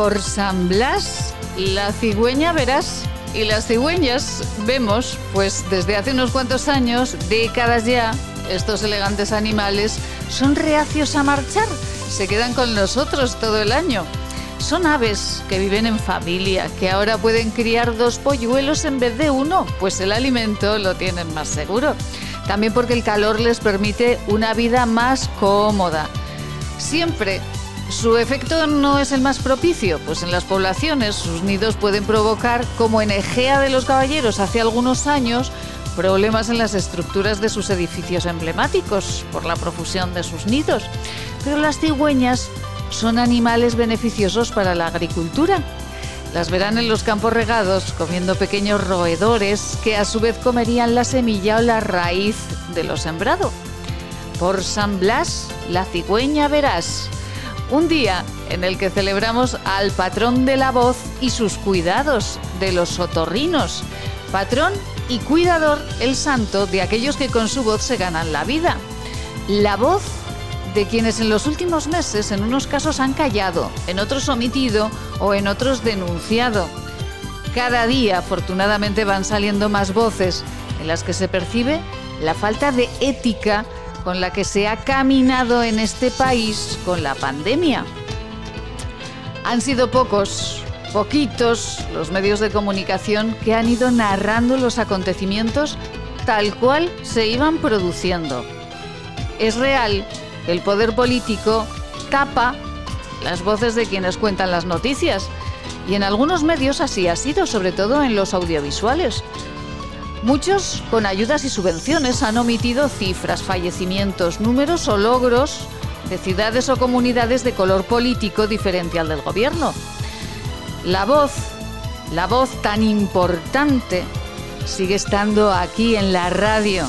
por San Blas, la cigüeña verás. Y las cigüeñas vemos, pues desde hace unos cuantos años, décadas ya, estos elegantes animales son reacios a marchar, se quedan con nosotros todo el año. Son aves que viven en familia, que ahora pueden criar dos polluelos en vez de uno, pues el alimento lo tienen más seguro. También porque el calor les permite una vida más cómoda. Siempre su efecto no es el más propicio, pues en las poblaciones sus nidos pueden provocar, como en Egea de los Caballeros hace algunos años, problemas en las estructuras de sus edificios emblemáticos por la profusión de sus nidos. Pero las cigüeñas son animales beneficiosos para la agricultura. Las verán en los campos regados comiendo pequeños roedores que a su vez comerían la semilla o la raíz de lo sembrado. Por San Blas, la cigüeña verás un día en el que celebramos al patrón de la voz y sus cuidados, de los otorrinos, patrón y cuidador el santo de aquellos que con su voz se ganan la vida. La voz de quienes en los últimos meses en unos casos han callado, en otros omitido o en otros denunciado. Cada día afortunadamente van saliendo más voces en las que se percibe la falta de ética con la que se ha caminado en este país con la pandemia. Han sido pocos, poquitos los medios de comunicación que han ido narrando los acontecimientos tal cual se iban produciendo. Es real el poder político tapa las voces de quienes cuentan las noticias y en algunos medios así ha sido, sobre todo en los audiovisuales. Muchos, con ayudas y subvenciones, han omitido cifras, fallecimientos, números o logros de ciudades o comunidades de color político diferente al del gobierno. La voz, la voz tan importante, sigue estando aquí en la radio.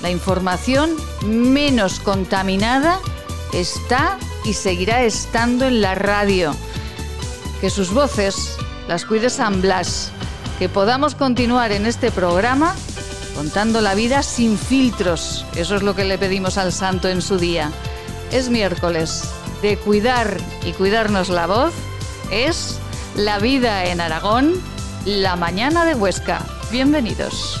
La información menos contaminada está y seguirá estando en la radio. Que sus voces las cuide San Blas que podamos continuar en este programa contando la vida sin filtros. Eso es lo que le pedimos al santo en su día. Es miércoles de cuidar y cuidarnos la voz. Es la vida en Aragón, la mañana de Huesca. Bienvenidos.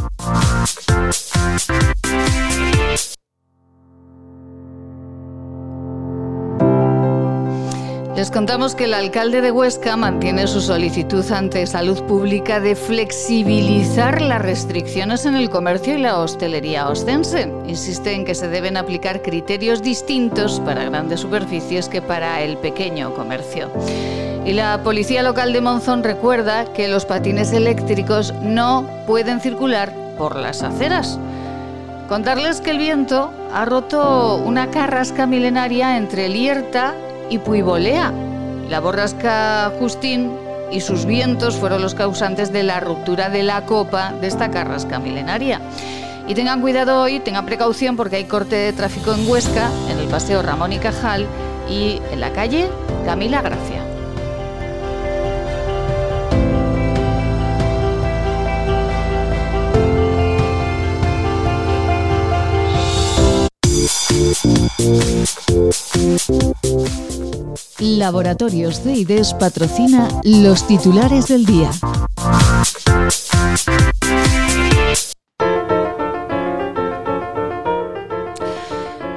Les contamos que el alcalde de Huesca mantiene su solicitud ante Salud Pública de flexibilizar las restricciones en el comercio y la hostelería ostense. Insiste en que se deben aplicar criterios distintos para grandes superficies que para el pequeño comercio. Y la policía local de Monzón recuerda que los patines eléctricos no pueden circular por las aceras. Contarles que el viento ha roto una carrasca milenaria entre Lierta y Puibolea. La borrasca Justín y sus vientos fueron los causantes de la ruptura de la copa de esta carrasca milenaria. Y tengan cuidado hoy, tengan precaución porque hay corte de tráfico en Huesca, en el paseo Ramón y Cajal y en la calle Camila Gracia. Laboratorios CIDES patrocina los titulares del día.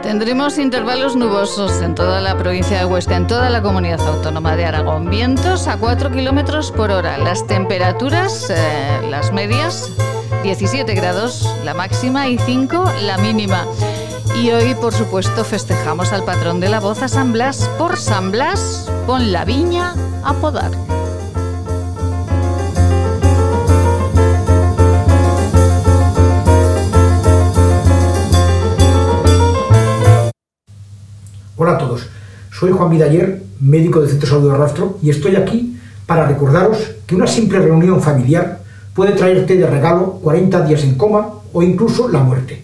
Tendremos intervalos nubosos en toda la provincia de Huesca, en toda la comunidad autónoma de Aragón. Vientos a 4 kilómetros por hora. Las temperaturas, eh, las medias, 17 grados la máxima y 5 la mínima. Y hoy, por supuesto, festejamos al patrón de la voz a San Blas. Por San Blas, pon la viña a podar. Hola a todos, soy Juan Vidaller, médico del Centro Salud de Rastro, y estoy aquí para recordaros que una simple reunión familiar puede traerte de regalo 40 días en coma o incluso la muerte.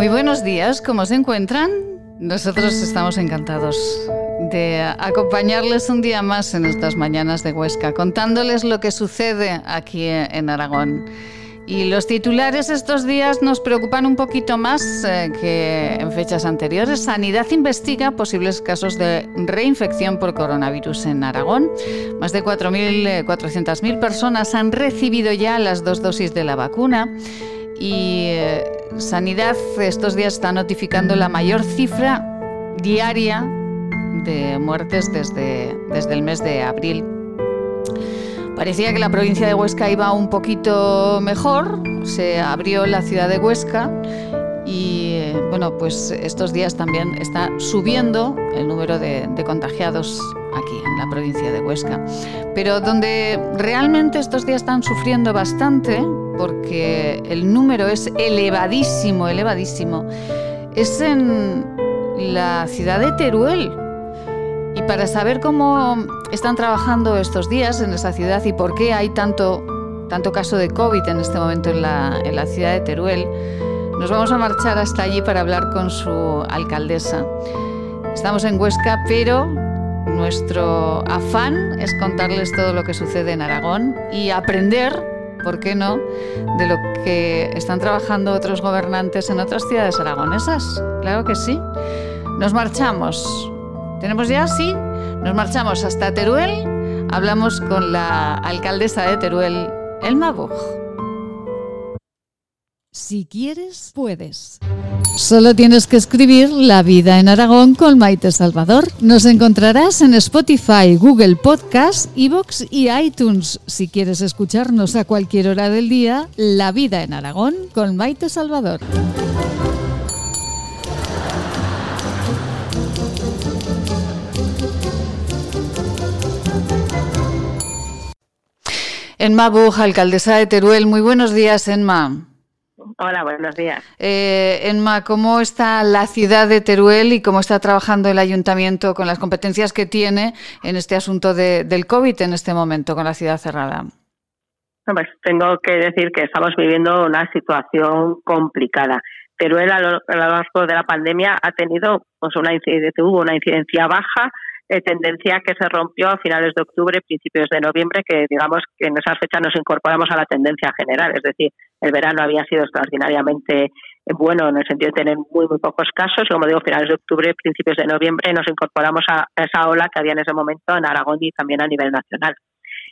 Muy buenos días, ¿cómo se encuentran? Nosotros estamos encantados de acompañarles un día más en estas mañanas de Huesca, contándoles lo que sucede aquí en Aragón. Y los titulares estos días nos preocupan un poquito más eh, que en fechas anteriores. Sanidad investiga posibles casos de reinfección por coronavirus en Aragón. Más de 4.400.000 personas han recibido ya las dos dosis de la vacuna y eh, Sanidad estos días está notificando la mayor cifra diaria de muertes desde, desde el mes de abril. Parecía que la provincia de Huesca iba un poquito mejor, se abrió la ciudad de Huesca y eh, bueno, pues estos días también está subiendo el número de, de, contagiados aquí en la provincia de Huesca. Pero donde realmente estos días están sufriendo bastante porque el número es elevadísimo, elevadísimo, es en la ciudad de Teruel. Y para saber cómo están trabajando estos días en esa ciudad y por qué hay tanto, tanto caso de COVID en este momento en la, en la ciudad de Teruel, nos vamos a marchar hasta allí para hablar con su alcaldesa. Estamos en Huesca, pero nuestro afán es contarles todo lo que sucede en Aragón y aprender ¿por qué no?, de lo que están trabajando otros gobernantes en otras ciudades aragonesas. Claro que sí. Nos marchamos. ¿Tenemos ya? Sí. Nos marchamos hasta Teruel. Hablamos con la alcaldesa de Teruel, Elma Buch. Si quieres, puedes. Solo tienes que escribir La vida en Aragón con Maite Salvador. Nos encontrarás en Spotify, Google Podcast, Evox y iTunes. Si quieres escucharnos a cualquier hora del día, La vida en Aragón con Maite Salvador. Enma Buj, alcaldesa de Teruel. Muy buenos días, Enma. Hola, buenos días. Eh, Enma, ¿cómo está la ciudad de Teruel y cómo está trabajando el ayuntamiento con las competencias que tiene en este asunto de, del COVID en este momento, con la ciudad cerrada? Pues tengo que decir que estamos viviendo una situación complicada. Teruel a lo, largo de la pandemia ha tenido pues una hubo una incidencia baja, eh, tendencia que se rompió a finales de octubre, principios de noviembre, que digamos que en esas fechas nos incorporamos a la tendencia general, es decir, el verano había sido extraordinariamente bueno en el sentido de tener muy muy pocos casos, como digo, finales de octubre, principios de noviembre nos incorporamos a esa ola que había en ese momento en Aragón y también a nivel nacional.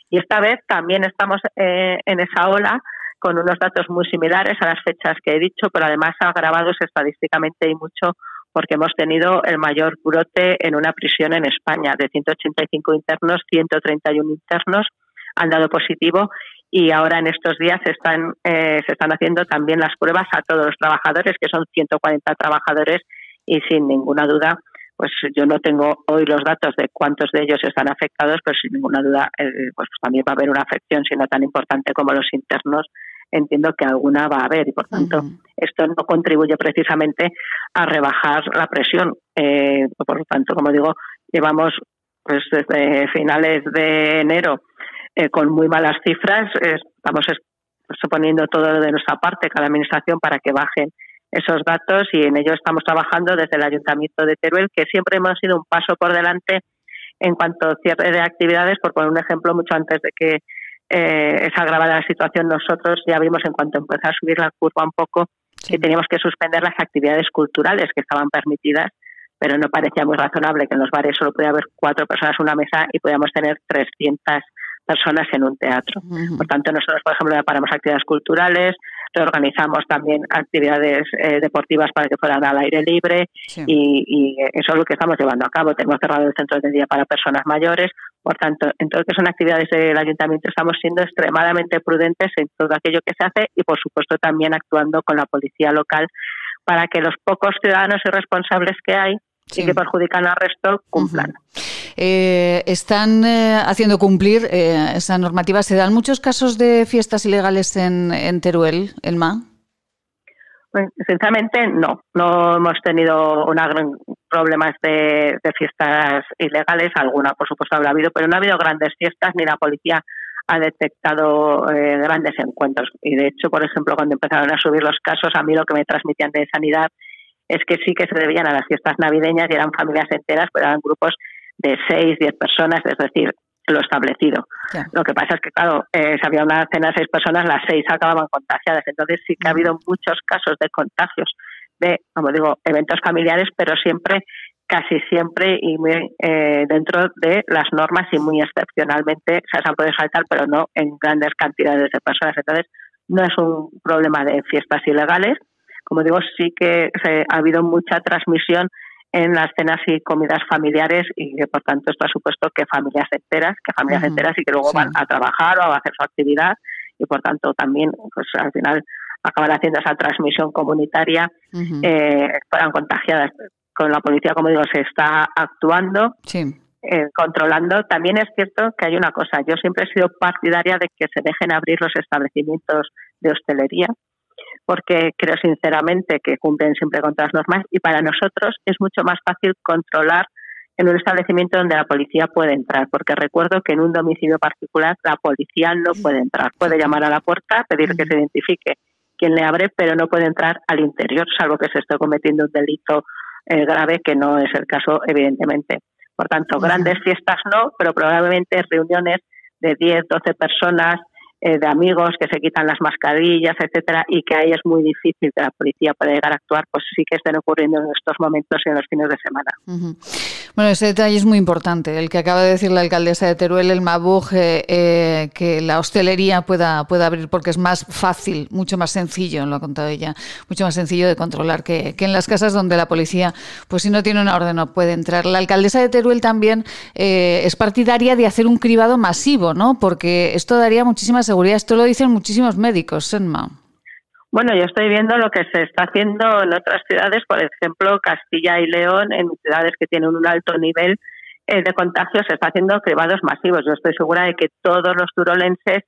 Y esta vez también estamos eh, en esa ola con unos datos muy similares a las fechas que he dicho, pero además agravados estadísticamente y mucho porque hemos tenido el mayor brote en una prisión en España. De 185 internos, 131 internos han dado positivo y ahora en estos días se están, eh, se están haciendo también las pruebas a todos los trabajadores, que son 140 trabajadores y sin ninguna duda, pues yo no tengo hoy los datos de cuántos de ellos están afectados, pero sin ninguna duda eh, pues también va a haber una afección, si no tan importante como los internos, entiendo que alguna va a haber y por tanto esto no contribuye precisamente a rebajar la presión. Eh, por lo tanto, como digo, llevamos pues desde finales de enero eh, con muy malas cifras, estamos pues, poniendo todo de nuestra parte, cada administración, para que bajen esos datos y en ello estamos trabajando desde el Ayuntamiento de Teruel, que siempre hemos sido un paso por delante en cuanto a cierre de actividades, por poner un ejemplo, mucho antes de que eh, esa agravada la situación, nosotros ya vimos en cuanto empezó a subir la curva un poco que teníamos que suspender las actividades culturales que estaban permitidas, pero no parecía muy razonable que en los bares solo podía haber cuatro personas en una mesa y podíamos tener 300 personas en un teatro. Por tanto, nosotros, por ejemplo, paramos actividades culturales, reorganizamos también actividades eh, deportivas para que fueran al aire libre y, eso es lo que estamos llevando a cabo. Tenemos cerrado el centro de día para personas mayores. Por tanto, en todo lo que son actividades del ayuntamiento estamos siendo extremadamente prudentes en todo aquello que se hace y, por supuesto, también actuando con la policía local para que los pocos ciudadanos y responsables que hay y que perjudican al resto cumplan. Eh, están eh, haciendo cumplir eh, esa normativa. ¿Se dan muchos casos de fiestas ilegales en, Teruel, Elma? Pues, sinceramente, no. No hemos tenido una gran problemas de, fiestas ilegales. Alguna, por supuesto, habrá habido, pero no ha habido grandes fiestas ni la policía ha detectado grandes encuentros. Y de hecho, por ejemplo, cuando empezaron a subir los casos, a mí lo que me transmitían de sanidad es que sí que se debían a las fiestas navideñas y eran familias enteras, pero eran grupos de seis, diez personas, es decir, lo establecido. Lo que pasa es que, claro, eh, si había una cena de seis personas, las seis acababan contagiadas. Entonces sí que ha habido muchos casos de contagios de, como digo, eventos familiares, pero siempre, casi siempre y muy eh, dentro de las normas y muy excepcionalmente, se puede saltar, pero no en grandes cantidades de personas. Entonces, no es un problema de fiestas ilegales. Como digo, sí que ha habido mucha transmisión en las cenas y comidas familiares y que por tanto esto ha supuesto que familias enteras, que familias enteras y que luego van a trabajar o a hacer su actividad y por tanto también pues al final acaban haciendo esa transmisión comunitaria, eh, fueran contagiadas. Con la policía, como digo, se está actuando, eh, controlando. También es cierto que hay una cosa, yo siempre he sido partidaria de que se dejen abrir los establecimientos de hostelería, porque creo sinceramente que cumplen siempre con todas las normas y para nosotros es mucho más fácil controlar en un establecimiento donde la policía puede entrar, porque recuerdo que en un domicilio particular la policía no puede entrar, puede llamar a la puerta, pedir que se identifique quién le abre, pero no puede entrar al interior, salvo que se esté cometiendo un delito eh, grave, que no es el caso, evidentemente. Por tanto, grandes fiestas no, pero probablemente reuniones de 10, 12 personas de amigos que se quitan las mascarillas, etcétera, y que ahí es muy difícil que la policía pueda llegar a actuar, pues sí que estén ocurriendo en estos momentos y en los fines de semana. Bueno, ese detalle es muy importante, el que acaba de decir la alcaldesa de Teruel, el Mabug, eh, eh, que la hostelería pueda, pueda abrir porque es más fácil, mucho más sencillo, lo ha contado ella, mucho más sencillo de controlar que, que en las casas donde la policía, pues si no tiene una orden no puede entrar. La alcaldesa de Teruel también es partidaria de hacer un cribado masivo, ¿no? Porque esto daría muchísimas seguridad. Esto lo dicen muchísimos médicos, Senma. Bueno, yo estoy viendo lo que se está haciendo en otras ciudades, por ejemplo, Castilla y León, en ciudades que tienen un alto nivel eh, de contagio, se está haciendo cribados masivos. Yo estoy segura de que todos los turolenses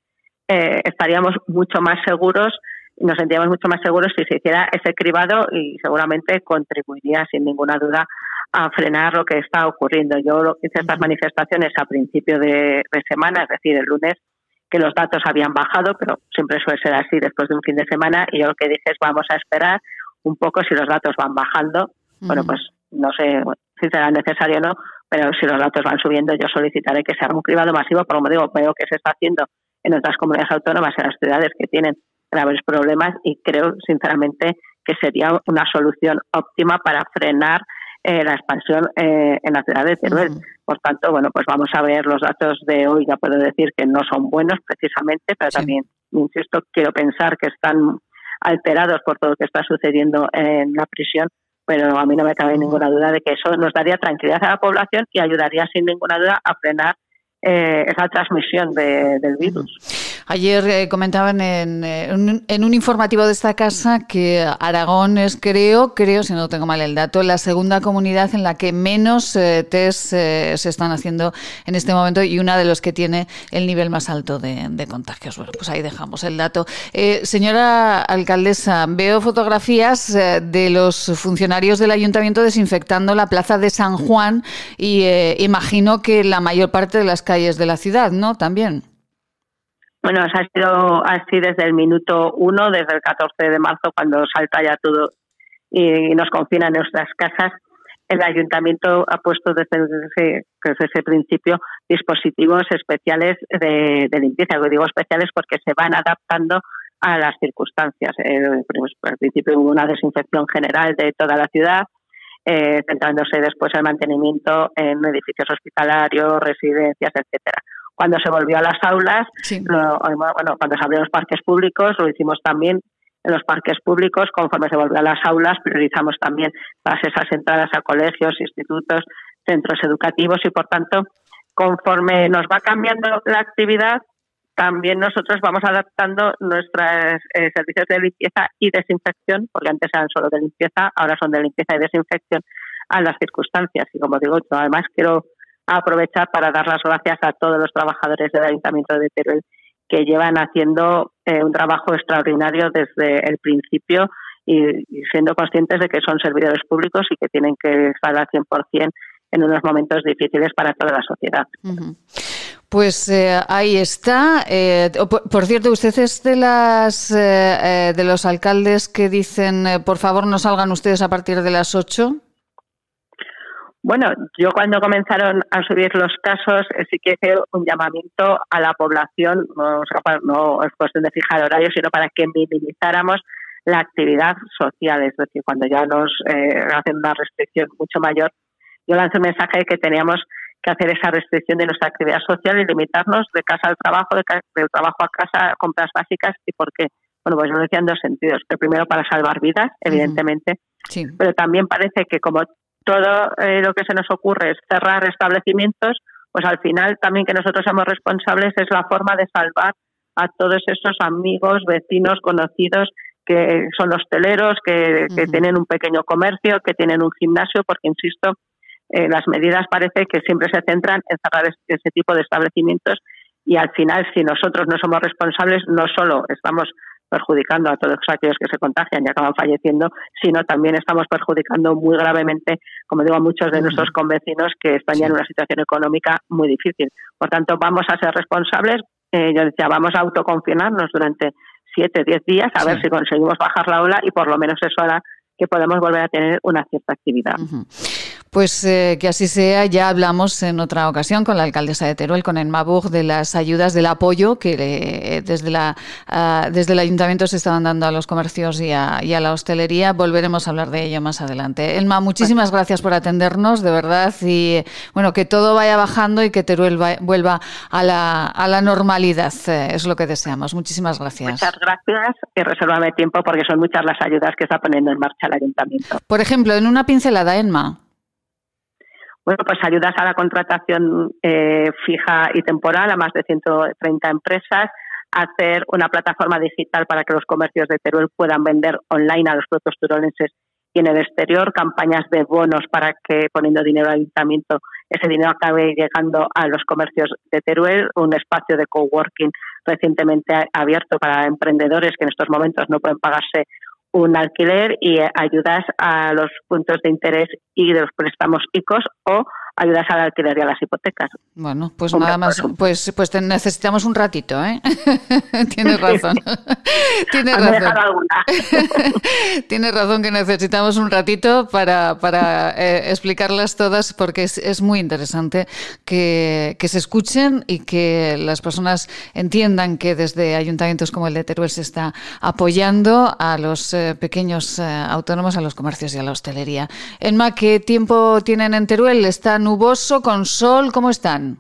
eh, estaríamos mucho más seguros nos sentiríamos mucho más seguros si se hiciera ese cribado y seguramente contribuiría sin ninguna duda a frenar lo que está ocurriendo. Yo hice estas manifestaciones a principio de semana, es decir, el lunes, que los datos habían bajado, pero siempre suele ser así después de un fin de semana y yo lo que dije es vamos a esperar un poco si los datos van bajando. Bueno, pues no sé si será necesario o no, pero si los datos van subiendo yo solicitaré que se haga un cribado masivo, como digo, veo que se está haciendo en otras comunidades autónomas, en las ciudades que tienen graves problemas y creo sinceramente que sería una solución óptima para frenar eh, la expansión eh, en la ciudad de Teruel. Por tanto, bueno, pues vamos a ver los datos de hoy. Ya puedo decir que no son buenos precisamente, pero también, insisto, quiero pensar que están alterados por todo lo que está sucediendo en la prisión, pero a mí no me cabe ninguna duda de que eso nos daría tranquilidad a la población y ayudaría sin ninguna duda a frenar eh, esa transmisión del virus. Ayer eh, comentaban en, eh, en, un informativo de esta casa que Aragón es, creo, creo, si no tengo mal el dato, la segunda comunidad en la que menos eh, test se están haciendo en este momento y una de los que tiene el nivel más alto de, contagios. Bueno, pues ahí dejamos el dato. señora alcaldesa, veo fotografías de los funcionarios del ayuntamiento desinfectando la plaza de San Juan y imagino que la mayor parte de las calles de la ciudad, ¿no? También. Bueno, ha sido así desde el minuto uno, desde el 14 de marzo, cuando salta ya todo y nos confina en nuestras casas. El ayuntamiento ha puesto desde ese, desde ese principio dispositivos especiales de, limpieza. digo especiales porque se van adaptando a las circunstancias. Eh, al principio hubo una desinfección general de toda la ciudad, eh, centrándose después el mantenimiento en edificios hospitalarios, residencias, etcétera. Cuando se volvió a las aulas, bueno, cuando se abrieron los parques públicos, lo hicimos también en los parques públicos, conforme se volvió a las aulas, priorizamos también todas esas entradas a colegios, institutos, centros educativos y, por tanto, conforme nos va cambiando la actividad, también nosotros vamos adaptando nuestros eh, servicios de limpieza y desinfección, porque antes eran solo de limpieza, ahora son de limpieza y desinfección, a las circunstancias. Y como digo, yo además quiero aprovechar para dar las gracias a todos los trabajadores del Ayuntamiento de Teruel que llevan haciendo eh, un trabajo extraordinario desde el principio y, siendo conscientes de que son servidores públicos y que tienen que estar al 100% en unos momentos difíciles para toda la sociedad. Pues eh, ahí está. Eh, por, cierto, usted es de las de los alcaldes que dicen, por favor, no salgan ustedes a partir de las 8. Bueno, yo cuando comenzaron a subir los casos eh, sí que hice un llamamiento a la población, no, es cuestión de fijar horarios, sino para que minimizáramos la actividad social, es decir, cuando ya nos eh, hacen una restricción mucho mayor, yo lancé un mensaje de que teníamos que hacer esa restricción de nuestra actividad social y limitarnos de casa al trabajo, de del trabajo a casa, compras básicas y por qué. Bueno, pues yo lo decía en dos sentidos. El primero para salvar vidas, evidentemente, sí. pero también parece que como todo eh, lo que se nos ocurre es cerrar establecimientos, pues al final también que nosotros somos responsables es la forma de salvar a todos esos amigos, vecinos, conocidos que son hosteleros, que, que tienen un pequeño comercio, que tienen un gimnasio, porque insisto, eh, las medidas parece que siempre se centran en cerrar ese tipo de establecimientos y al final si nosotros no somos responsables no solo estamos perjudicando a todos aquellos que se contagian y acaban falleciendo, sino también estamos perjudicando muy gravemente, como digo, a muchos de nuestros convecinos que están ya en una situación económica muy difícil. Por tanto, vamos a ser responsables. Eh, yo decía, vamos a autoconfinarnos durante siete, diez días a ver si conseguimos bajar la ola y por lo menos eso hará que podemos volver a tener una cierta actividad. Pues eh, que así sea. Ya hablamos en otra ocasión con la alcaldesa de Teruel, con el Mabug, de las ayudas, del apoyo que desde, la, ah, desde el ayuntamiento se estaban dando a los comercios y a, la hostelería. Volveremos a hablar de ello más adelante. Elma, muchísimas gracias por atendernos, de verdad. Y bueno, que todo vaya bajando y que Teruel vuelva a la, a la normalidad. Eh, es lo que deseamos. Muchísimas gracias. Muchas gracias y resérvame tiempo porque son muchas las ayudas que está poniendo en marcha el ayuntamiento. Por ejemplo, en una pincelada, Elma. Bueno, pues ayudas a la contratación eh, fija y temporal a más de 130 empresas, hacer una plataforma digital para que los comercios de Teruel puedan vender online a los productos turolenses y en el exterior, campañas de bonos para que poniendo dinero al ayuntamiento ese dinero acabe llegando a los comercios de Teruel, un espacio de coworking recientemente abierto para emprendedores que en estos momentos no pueden pagarse un alquiler y ayudas a los puntos de interés y de los préstamos ICOs o ayudas al alquiler y a las hipotecas. Bueno, pues nada más, pues, pues necesitamos un ratito, ¿eh? Tienes razón. Tienes razón. Tienes razón que necesitamos un ratito para, para eh, explicarlas todas porque es, es muy interesante que, que, se escuchen y que las personas entiendan que desde ayuntamientos como el de Teruel se está apoyando a los eh, pequeños eh, autónomos, a los comercios y a la hostelería. Enma, ¿qué tiempo tienen en Teruel? ¿Están nuboso, con sol? ¿Cómo están?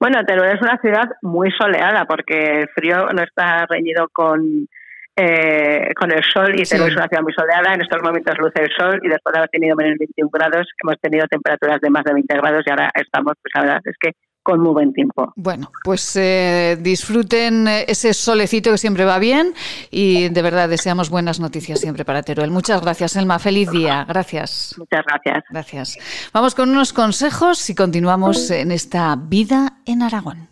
Bueno, Teruel es una ciudad muy soleada porque el frío no está reñido con, eh, con el sol y Teruel es una ciudad muy soleada. En estos momentos luce el sol y después de haber tenido menos 21 grados hemos tenido temperaturas de más de 20 grados y ahora estamos, pues la verdad es que con muy buen tiempo. Bueno, pues eh, disfruten ese solecito que siempre va bien y de verdad deseamos buenas noticias siempre para Teruel. Muchas gracias, Elma. Feliz día. Gracias. Muchas gracias. Gracias. Vamos con unos consejos y continuamos en esta vida en Aragón.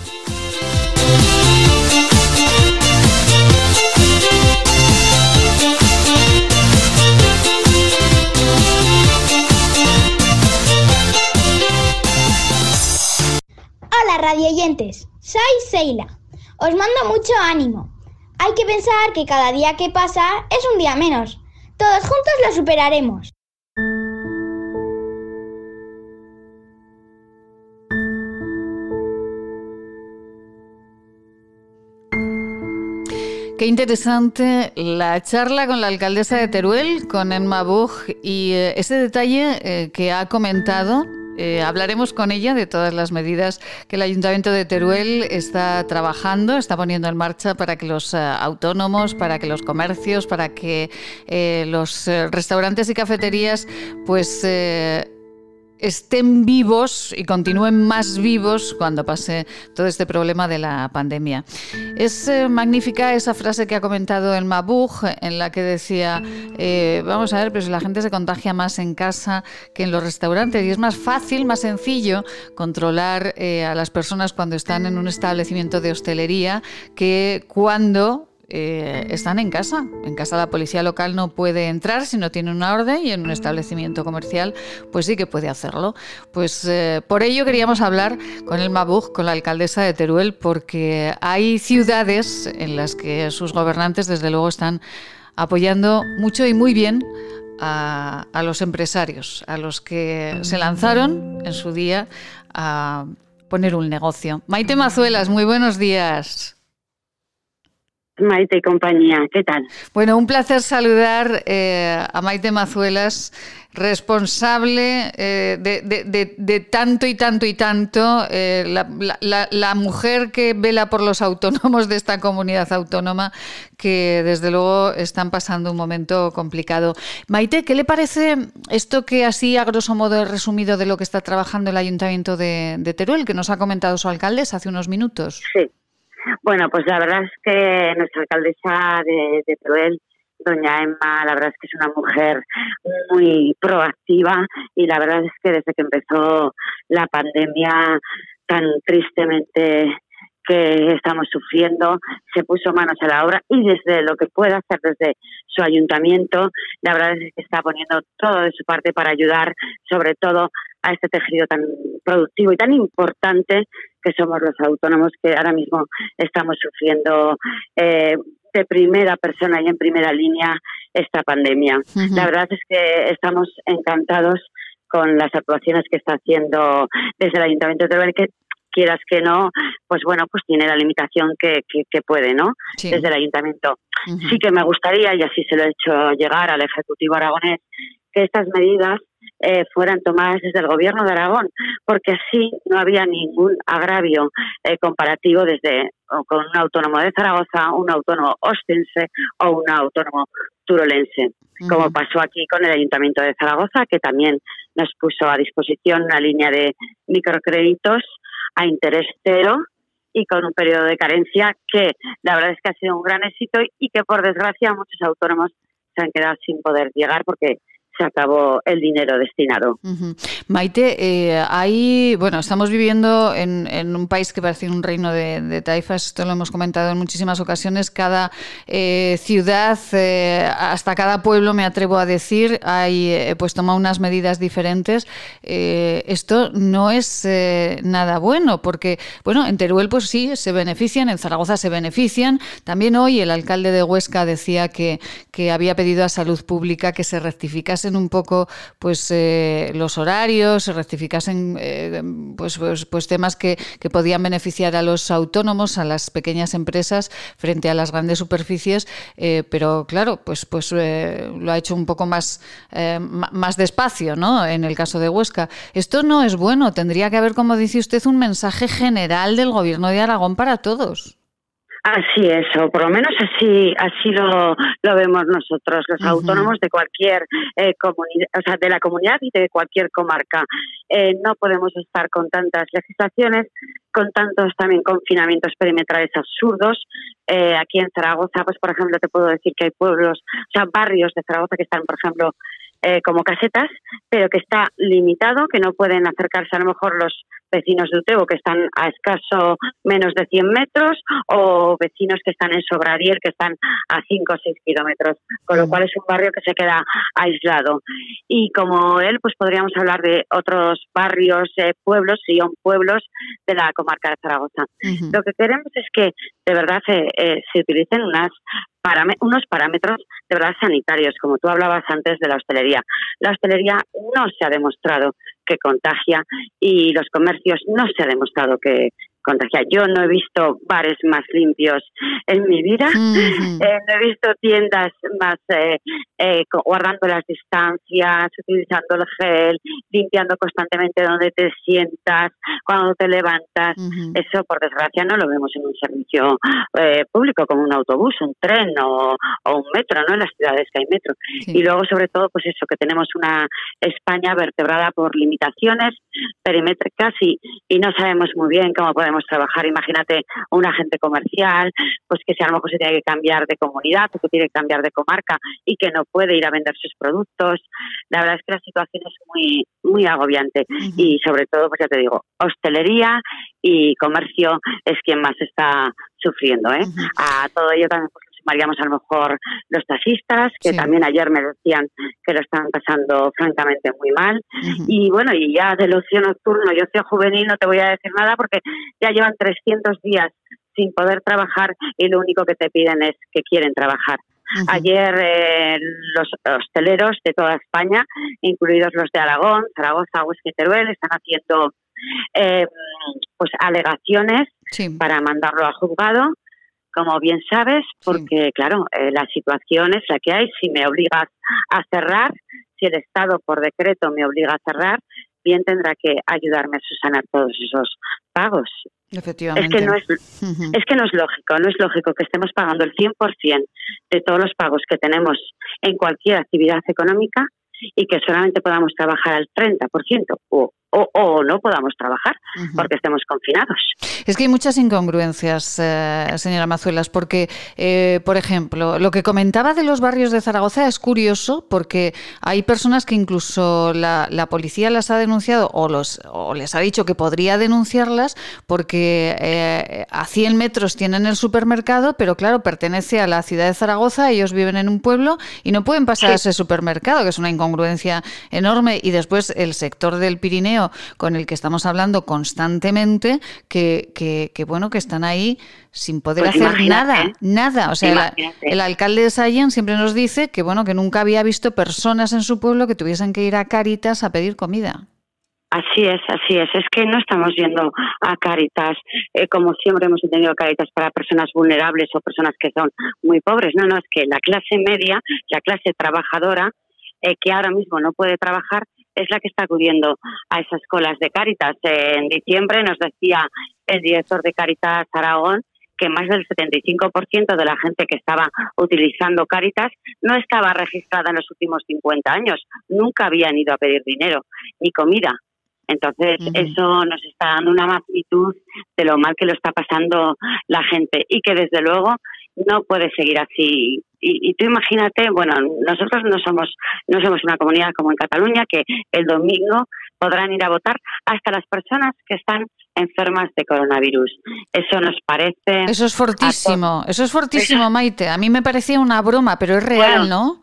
Radioyentes, soy Seila. Os mando mucho ánimo. Hay que pensar que cada día que pasa es un día menos. Todos juntos lo superaremos. Qué interesante la charla con la alcaldesa de Teruel, con Emma Buch, y eh, ese detalle eh, que ha comentado eh, hablaremos con ella de todas las medidas que el Ayuntamiento de Teruel está trabajando, está poniendo en marcha para que los eh, autónomos, para que los comercios, para que eh, los restaurantes y cafeterías, pues estén vivos y continúen más vivos cuando pase todo este problema de la pandemia. Es eh, magnífica esa frase que ha comentado el Mabuj, en la que decía, eh, vamos a ver, pero si la gente se contagia más en casa que en los restaurantes y es más fácil, más sencillo controlar eh, a las personas cuando están en un establecimiento de hostelería que cuando eh, están en casa. En casa la policía local no puede entrar si no tiene una orden y en un establecimiento comercial pues sí que puede hacerlo. Pues eh, por ello queríamos hablar con el Mabug, con la alcaldesa de Teruel, porque hay ciudades en las que sus gobernantes desde luego están apoyando mucho y muy bien a, a los empresarios, a los que se lanzaron en su día a poner un negocio. Maite Mazuelas, muy buenos días. Maite y compañía, ¿qué tal? Bueno, un placer saludar eh, a Maite Mazuelas, responsable eh, de, tanto y tanto y tanto, eh, la, mujer que vela por los autónomos de esta comunidad autónoma, que desde luego están pasando un momento complicado. Maite, ¿qué le parece esto que así a grosso modo he resumido de lo que está trabajando el Ayuntamiento de, Teruel, que nos ha comentado su alcalde hace unos minutos? Sí. Bueno, pues la verdad es que nuestra alcaldesa de, de doña Emma, la verdad es que es una mujer muy proactiva y la verdad es que desde que empezó la pandemia tan tristemente que estamos sufriendo, se puso manos a la obra y desde lo que pueda hacer desde su ayuntamiento, la verdad es que está poniendo todo de su parte para ayudar sobre todo a este tejido tan productivo y tan importante que somos los autónomos que ahora mismo estamos sufriendo eh, de primera persona y en primera línea esta pandemia. La verdad es que estamos encantados con las actuaciones que está haciendo desde el Ayuntamiento de Teruel, que quieras que no, pues bueno, pues tiene la limitación que, que, puede, ¿no? Desde el ayuntamiento. Sí que me gustaría, y así se lo he hecho llegar al Ejecutivo aragonés, que estas medidas eh, fueran tomadas desde el Gobierno de Aragón, porque así no había ningún agravio eh, comparativo desde con un autónomo de Zaragoza, un autónomo ostense o un autónomo turolense, como pasó aquí con el Ayuntamiento de Zaragoza, que también nos puso a disposición una línea de microcréditos a interés cero y con un periodo de carencia que la verdad es que ha sido un gran éxito y que por desgracia muchos autónomos se han quedado sin poder llegar porque se acabó el dinero destinado. Maite, eh, hay, bueno, estamos viviendo en, un país que parece un reino de, taifas, esto lo hemos comentado en muchísimas ocasiones, cada eh, ciudad, eh, hasta cada pueblo, me atrevo a decir, hay, pues toma unas medidas diferentes. esto no es nada bueno, porque, bueno, en Teruel pues sí, se benefician, en Zaragoza se benefician. También hoy el alcalde de Huesca decía que, que había pedido a Salud Pública que se rectificase un poco pues eh, los horarios, se rectificasen eh, pues, pues, pues, temas que, que, podían beneficiar a los autónomos, a las pequeñas empresas frente a las grandes superficies, eh, pero claro, pues, pues lo ha hecho un poco más, más despacio, ¿no? En el caso de Huesca. Esto no es bueno, tendría que haber, como dice usted, un mensaje general del gobierno de Aragón para todos. Así es, o por lo menos así así lo, lo vemos nosotros, los autónomos de cualquier eh, comunidad, o sea, de la comunidad y de cualquier comarca. Eh, no podemos estar con tantas legislaciones, con tantos también confinamientos perimetrales absurdos. Eh, aquí en Zaragoza, pues por ejemplo, te puedo decir que hay pueblos, o sea, barrios de Zaragoza que están, por ejemplo, eh, como casetas, pero que está limitado, que no pueden acercarse a lo mejor los vecinos de Utebo que están a escaso menos de 100 metros o vecinos que están en Sobradier que están a 5 o 6 kilómetros, con lo cual es un barrio que se queda aislado. Y como él, pues podríamos hablar de otros barrios, eh, pueblos, son pueblos de la comarca de Zaragoza. Lo que queremos es que de verdad eh, se utilicen unas unos parámetros de verdad sanitarios, como tú hablabas antes de la hostelería. La hostelería no se ha demostrado que contagia y los comercios no se ha demostrado que, contagiar. Yo no he visto bares más limpios en mi vida, eh, no he visto tiendas más eh, eh, guardando las distancias, utilizando el gel, limpiando constantemente donde te sientas, cuando te levantas. Eso, por desgracia, no lo vemos en un servicio público como un autobús, un tren o, un metro, ¿no? En las ciudades que hay metro. Y luego, sobre todo, pues eso, que tenemos una España vertebrada por limitaciones perimétricas y, y no sabemos muy bien cómo podemos trabajar. Imagínate un agente comercial, pues que si a lo mejor se tiene que cambiar de comunidad o que tiene que cambiar de comarca y que no puede ir a vender sus productos. La verdad es que la situación es muy, muy agobiante y sobre todo, pues ya te digo, hostelería y comercio es quien más está sufriendo. ¿eh? A todo ello también pues, sumaríamos a lo mejor los taxistas, que también ayer me decían que lo están pasando francamente muy mal. Y bueno, y ya del ocio nocturno y ocio juvenil no te voy a decir nada porque ya llevan 300 días sin poder trabajar y lo único que te piden es que quieren trabajar. Ayer eh, los hosteleros de toda España, incluidos los de Aragón, Zaragoza, Huesca y Teruel, están haciendo eh, pues alegaciones para mandarlo al juzgado como bien sabes, porque claro, eh, la situación es la que hay. Si me obligas a cerrar, si el Estado por decreto me obliga a cerrar, bien tendrá que ayudarme a subsanar todos esos pagos. Efectivamente. Es que, no es, es que no es lógico, no es lógico que estemos pagando el 100% de todos los pagos que tenemos en cualquier actividad económica y que solamente podamos trabajar al 30% o o, no podamos trabajar porque estemos confinados. Es que hay muchas incongruencias, eh, señora Mazuelas, porque, eh, por ejemplo, lo que comentaba de los barrios de Zaragoza es curioso porque hay personas que incluso la, policía las ha denunciado o, los, o les ha dicho que podría denunciarlas porque eh, a 100 metros tienen el supermercado, pero claro, pertenece a la ciudad de Zaragoza, ellos viven en un pueblo y no pueden pasar a ese supermercado, que es una incongruencia enorme, y después el sector del Pirineo con el que estamos hablando constantemente, que, que, bueno, que están ahí sin poder pues hacer nada, nada. O sea, el, alcalde de Sayen siempre nos dice que bueno, que nunca había visto personas en su pueblo que tuviesen que ir a Caritas a pedir comida. Así es, así es. Es que no estamos yendo a Caritas eh, como siempre hemos entendido Caritas para personas vulnerables o personas que son muy pobres. No, no, es que la clase media, la clase trabajadora, eh, que ahora mismo no puede trabajar, es la que está acudiendo a esas colas de Caritas. en diciembre nos decía el director de Caritas Aragón que más del 75% de la gente que estaba utilizando Caritas no estaba registrada en los últimos 50 años. Nunca habían ido a pedir dinero ni comida. Entonces, eso nos está dando una magnitud de lo mal que lo está pasando la gente y que desde luego no puede seguir así. Y, tú imagínate, bueno, nosotros no somos no somos una comunidad como en Cataluña que el domingo podrán ir a votar hasta las personas que están enfermas de coronavirus. Eso nos parece. Eso es fortísimo, eso es fortísimo, Maite. A mí me parecía una broma, pero es real, ¿no?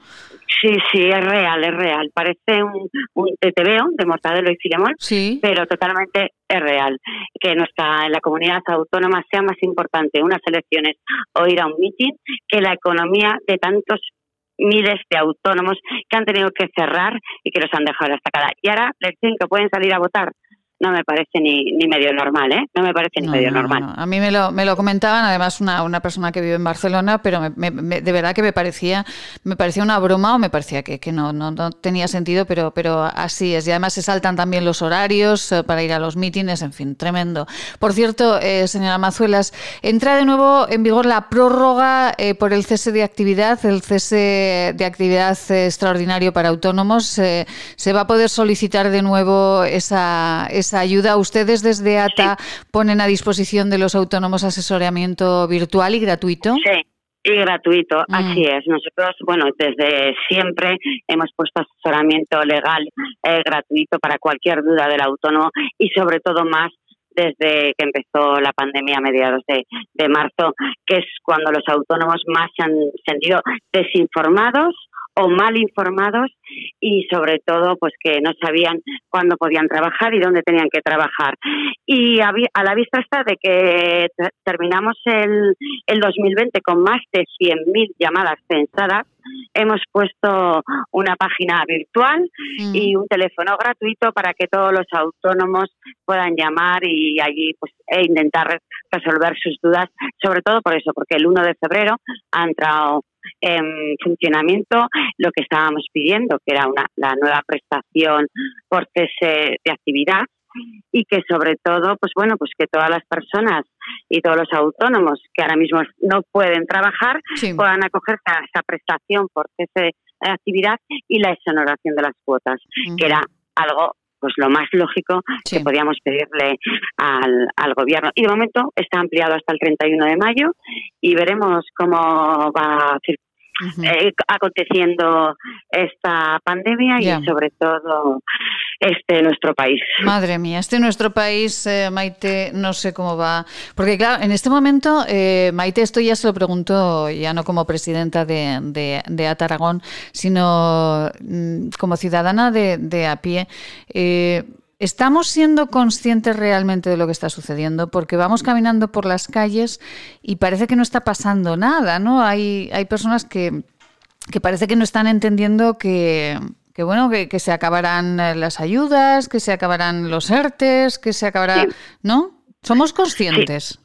Sí, sí, es real, es real. Parece un, un TVO de Mortadelo y Filemón, sí. pero totalmente es real. Que nuestra, en la comunidad autónoma sea más importante unas elecciones o ir a un mitin que la economía de tantos miles de autónomos que han tenido que cerrar y que los han dejado hasta cada. Y ahora les dicen que pueden salir a votar no me parece ni, ni medio normal, ¿eh? No me parece ni medio normal. A mí me lo, me lo comentaban, además, una, una persona que vive en Barcelona, pero de verdad que me parecía, me parecía una broma o me parecía que, que no, no, tenía sentido, pero, pero así es. Y además se saltan también los horarios eh, para ir a los mítines, en fin, tremendo. Por cierto, eh, señora Mazuelas, entra de nuevo en vigor la prórroga eh, por el cese de actividad, el cese de actividad extraordinario para autónomos. se va a poder solicitar de nuevo esa ayuda. Ustedes desde ATA ponen a disposición de los autónomos asesoramiento virtual y gratuito. Sí. Y gratuito, mm. así es. Nosotros, bueno, desde siempre hemos puesto asesoramiento legal eh, gratuito para cualquier duda del autónomo y sobre todo más desde que empezó la pandemia a mediados de, de marzo, que es cuando los autónomos más se han sentido desinformados o mal informados y sobre todo pues que no sabían cuándo podían trabajar y dónde tenían que trabajar. Y a, la vista está de que terminamos el, el 2020 con más de 100.000 llamadas pensadas, hemos puesto una página virtual mm. y un teléfono gratuito para que todos los autónomos puedan llamar y allí pues e intentar resolver sus dudas, sobre todo por eso, porque el 1 de febrero ha entrado en funcionamiento lo que estábamos pidiendo, que era una, la nueva prestación por cese de actividad y que sobre todo, pues bueno, pues que todas las personas y todos los autónomos que ahora mismo no pueden trabajar puedan acogerse a esa prestación por cese de actividad y la exoneración de las cuotas, que era algo pues lo más lógico que podíamos pedirle al, al gobierno. Y de momento está ampliado hasta el 31 de mayo y veremos cómo va eh, aconteciendo esta pandemia y sobre todo este nuestro país. Madre mía, este nuestro país, eh, Maite, no sé cómo va. Porque claro, en este momento, eh, Maite, esto ya se lo pregunto ya no como presidenta de, de, de Ataragón, sino mm, como ciudadana de, de a pie. Eh, ¿Estamos siendo conscientes realmente de lo que está sucediendo? Porque vamos caminando por las calles y parece que no está pasando nada, ¿no? Hay, hay personas que, que parece que no están entendiendo que, que bueno, que, que, se acabarán las ayudas, que se acabarán los ERTES, que se acabará, ¿no? ¿Somos conscientes?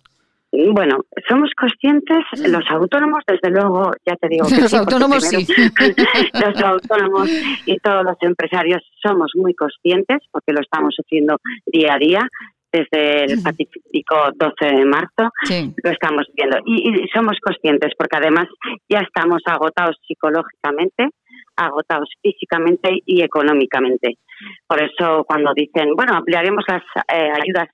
Bueno, somos conscientes, los autónomos, desde luego, ya te digo. Que los autónomos sí. los autónomos y todos los empresarios somos muy conscientes, porque lo estamos haciendo día a día, desde el Pacífico 12 de marzo, lo estamos viendo. Y, y, somos conscientes, porque además ya estamos agotados psicológicamente, agotados físicamente y económicamente. Por eso, cuando dicen, bueno, ampliaremos las eh, ayudas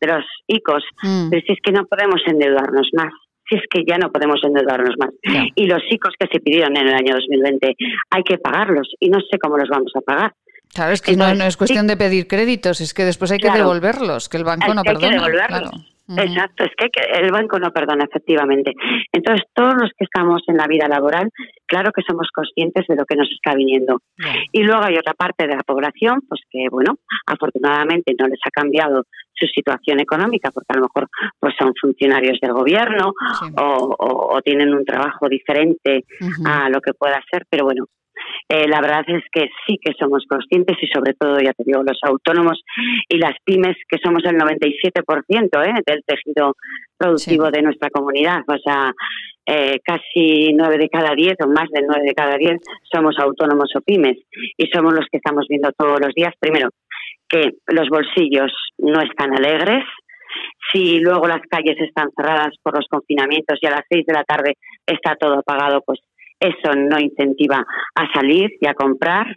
de los ICOs, mm. pero si es que no podemos endeudarnos más si es que ya no podemos endeudarnos más. Y los ICOs que se pidieron en el año 2020 hay que pagarlos y no sé cómo los vamos a pagar. Claro, es que no, es cuestión de pedir créditos, es que después hay que devolverlos, que el banco no perdona. Claro. Exacto, es que el banco no perdona, efectivamente. Entonces, todos los que estamos en la vida laboral, claro que somos conscientes de lo que nos está viniendo. Y luego hay otra parte de la población, pues que, bueno, afortunadamente no les ha cambiado su situación económica, porque a lo mejor pues son funcionarios del gobierno o, tienen un trabajo diferente a lo que pueda ser, pero bueno, eh, la verdad es que sí que somos conscientes y sobre todo, ya te digo, los autónomos y las pymes, que somos el 97% ¿eh? del tejido productivo de nuestra comunidad. O sea, eh, casi nueve de cada diez o más de nueve de cada diez somos autónomos o pymes y somos los que estamos viendo todos los días, primero, que los bolsillos no están alegres, si luego las calles están cerradas por los confinamientos y a las seis de la tarde está todo apagado, pues eso no incentiva a salir y a comprar.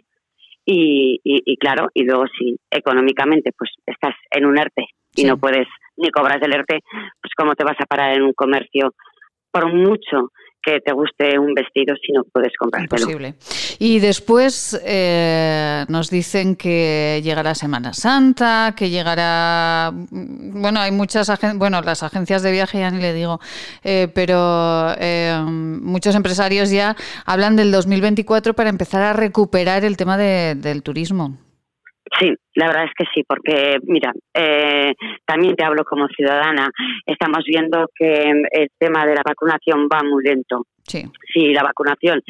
Y, y, claro, y luego si económicamente pues estás en un ERTE y no puedes ni cobras el ERTE, pues cómo te vas a parar en un comercio por mucho que te guste un vestido si no puedes comprártelo. Imposible. Y después eh, nos dicen que llegará Semana Santa, que llegará... Mm, bueno, hay muchas agencias, bueno, las agencias de viaje ya ni le digo, eh, pero eh, muchos empresarios ya hablan del 2024 para empezar a recuperar el tema del turismo. Sí, la verdad es que sí, porque mira, eh, también te hablo como ciudadana, estamos viendo que el tema de la vacunación va muy lento. Sí. Si la vacunación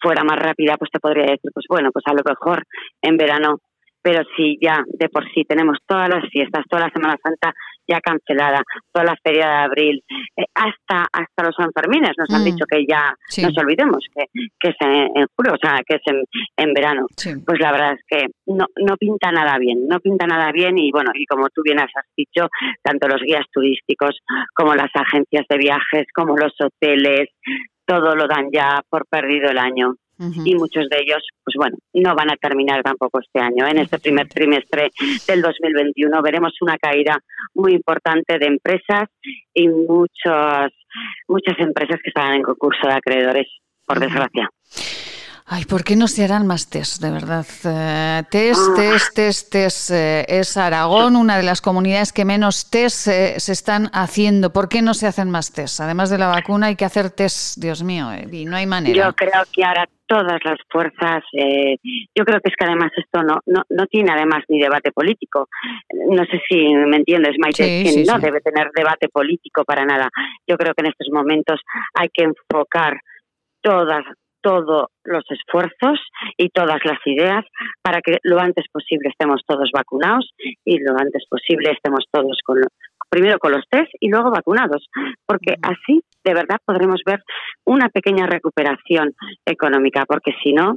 fuera más rápida, pues te podría decir, pues bueno, pues a lo mejor en verano pero si ya de por sí tenemos todas las fiestas, toda la Semana Santa ya cancelada, toda la feria de abril, eh, hasta hasta los enfermines nos han mm. dicho que ya nos olvidemos que, que es en, julio, o sea, que es en, verano. Pues la verdad es que no, no pinta nada bien, no pinta nada bien y bueno, y como tú bien has dicho, tanto los guías turísticos como las agencias de viajes, como los hoteles, todo lo dan ya por perdido el año y muchos de ellos, pues bueno, no van a terminar tampoco este año. En este primer trimestre del 2021 veremos una caída muy importante de empresas y muchos, muchas empresas que estarán en concurso de acreedores, por desgracia. Ay, ¿por qué no se harán más test, de verdad? Eh, test, ah. test, test, test. Eh, es Aragón una de las comunidades que menos test eh, se están haciendo. ¿Por qué no se hacen más test? Además de la vacuna hay que hacer test, Dios mío, y no hay manera. Yo creo que ahora todas las fuerzas, yo creo que es que además esto no, no, no tiene además ni debate político. No sé si me entiendes, Maite, que no debe tener debate político para nada. Yo creo que en estos momentos hay que enfocar todas todos los esfuerzos y todas las ideas para que lo antes posible estemos todos vacunados y lo antes posible estemos todos con primero con los test y luego vacunados, porque así de verdad podremos ver una pequeña recuperación económica, porque si no,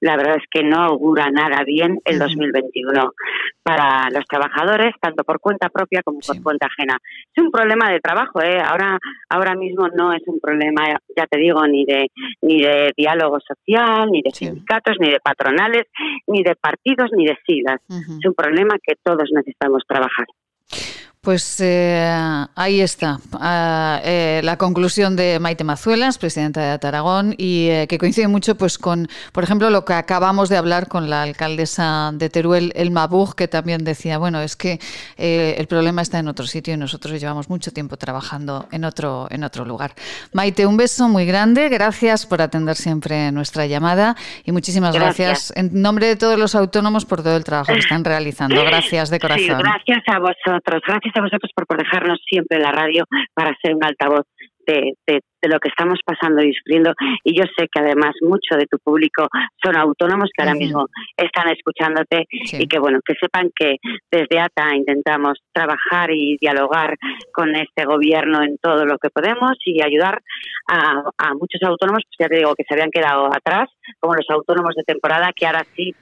la verdad es que no augura nada bien el 2021 para los trabajadores, tanto por cuenta propia como por cuenta ajena. Es un problema de trabajo, ¿eh? ahora, ahora mismo no es un problema, ya te digo, ni de, ni de diálogo social, ni de sindicatos, ni de patronales, ni de partidos, ni de siglas. Es un problema que todos necesitamos trabajar. Pues eh, ahí está ah, eh, la conclusión de Maite Mazuelas, presidenta de Ataragón, y eh, que coincide mucho pues con, por ejemplo, lo que acabamos de hablar con la alcaldesa de Teruel, El Mabug, que también decía, bueno, es que el problema está en otro sitio y nosotros llevamos mucho tiempo trabajando en otro, en otro lugar. Maite, un beso muy grande, gracias por atender siempre nuestra llamada y muchísimas gracias, en nombre de todos los autónomos por todo el trabajo que están realizando. Gracias de corazón. gracias a vosotros, gracias a vosotros por dejarnos siempre la radio para ser un altavoz de, lo que estamos pasando y sufriendo. Y yo sé que además mucho de tu público son autónomos que ahora mismo están escuchándote y que bueno, que sepan que desde ATA intentamos trabajar y dialogar con este gobierno en todo lo que podemos y ayudar a, a muchos autónomos, pues ya te digo, que se habían quedado atrás, como los autónomos de temporada, que ahora sí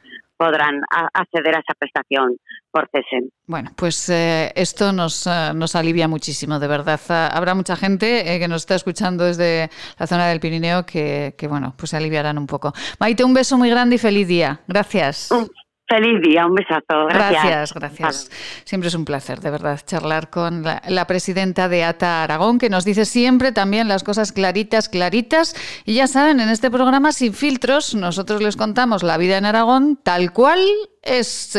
podrán acceder a esa prestación por CESEN. Bueno, pues eh, esto nos, eh, nos alivia muchísimo, de verdad. Ah, habrá mucha gente eh, que nos está escuchando desde la zona del Pirineo que, que, bueno, pues se aliviarán un poco. Maite, un beso muy grande y feliz día. Gracias. Feliz día, un besazo. Gracias, gracias. Siempre es un placer, de verdad, charlar con la, presidenta de ATA Aragón, que nos dice siempre también las cosas claritas, claritas. Y ya saben, en este programa sin filtros, nosotros les contamos la vida en Aragón tal cual es.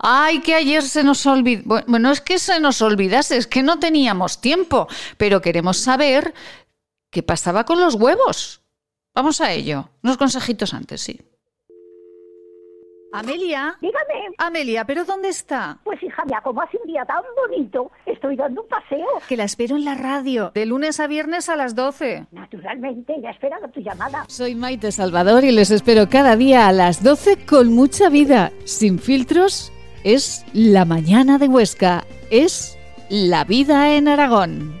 Ay, que ayer se nos olvidó. Bueno, es que se nos olvidase, es que no teníamos tiempo, pero queremos saber qué pasaba con los huevos. Vamos a ello. Unos consejitos antes, sí. Amelia. Dígame. Amelia, ¿pero dónde está? Pues hija mía, como hace un día tan bonito, estoy dando un paseo. Que la espero en la radio, de lunes a viernes a las 12. Naturalmente, ya esperado tu llamada. Soy Maite Salvador y les espero cada día a las 12 con mucha vida, sin filtros. Es la mañana de Huesca. Es la vida en Aragón.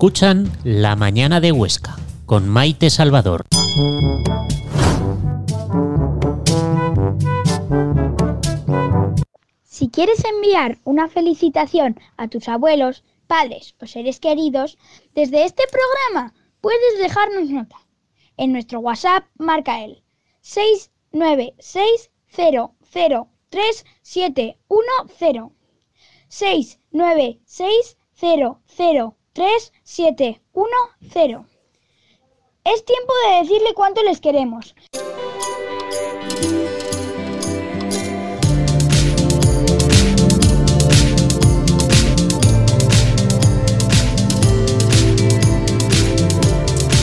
Escuchan La Mañana de Huesca con Maite Salvador. Si quieres enviar una felicitación a tus abuelos, padres o seres queridos, desde este programa puedes dejarnos nota. En nuestro WhatsApp marca el 696003710 696003710 Es tiempo de decirle cuánto les queremos.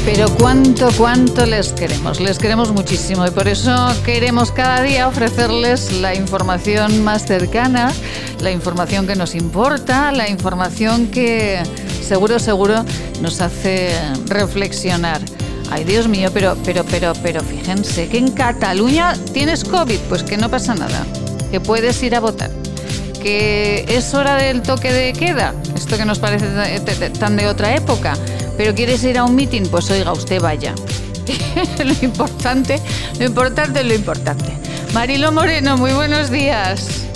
Pero cuánto, cuánto les queremos. Les queremos muchísimo y por eso queremos cada día ofrecerles la información más cercana, la información que nos importa, la información que seguro, seguro nos hace reflexionar. Ay, Dios mío, pero, pero, pero, pero fíjense que en Cataluña tienes COVID, pues que no pasa nada, que puedes ir a votar, que es hora del toque de queda, esto que nos parece tan de otra época, pero quieres ir a un meeting, pues oiga, usted vaya. lo importante, lo importante es lo importante. Marilo Moreno, muy buenos días.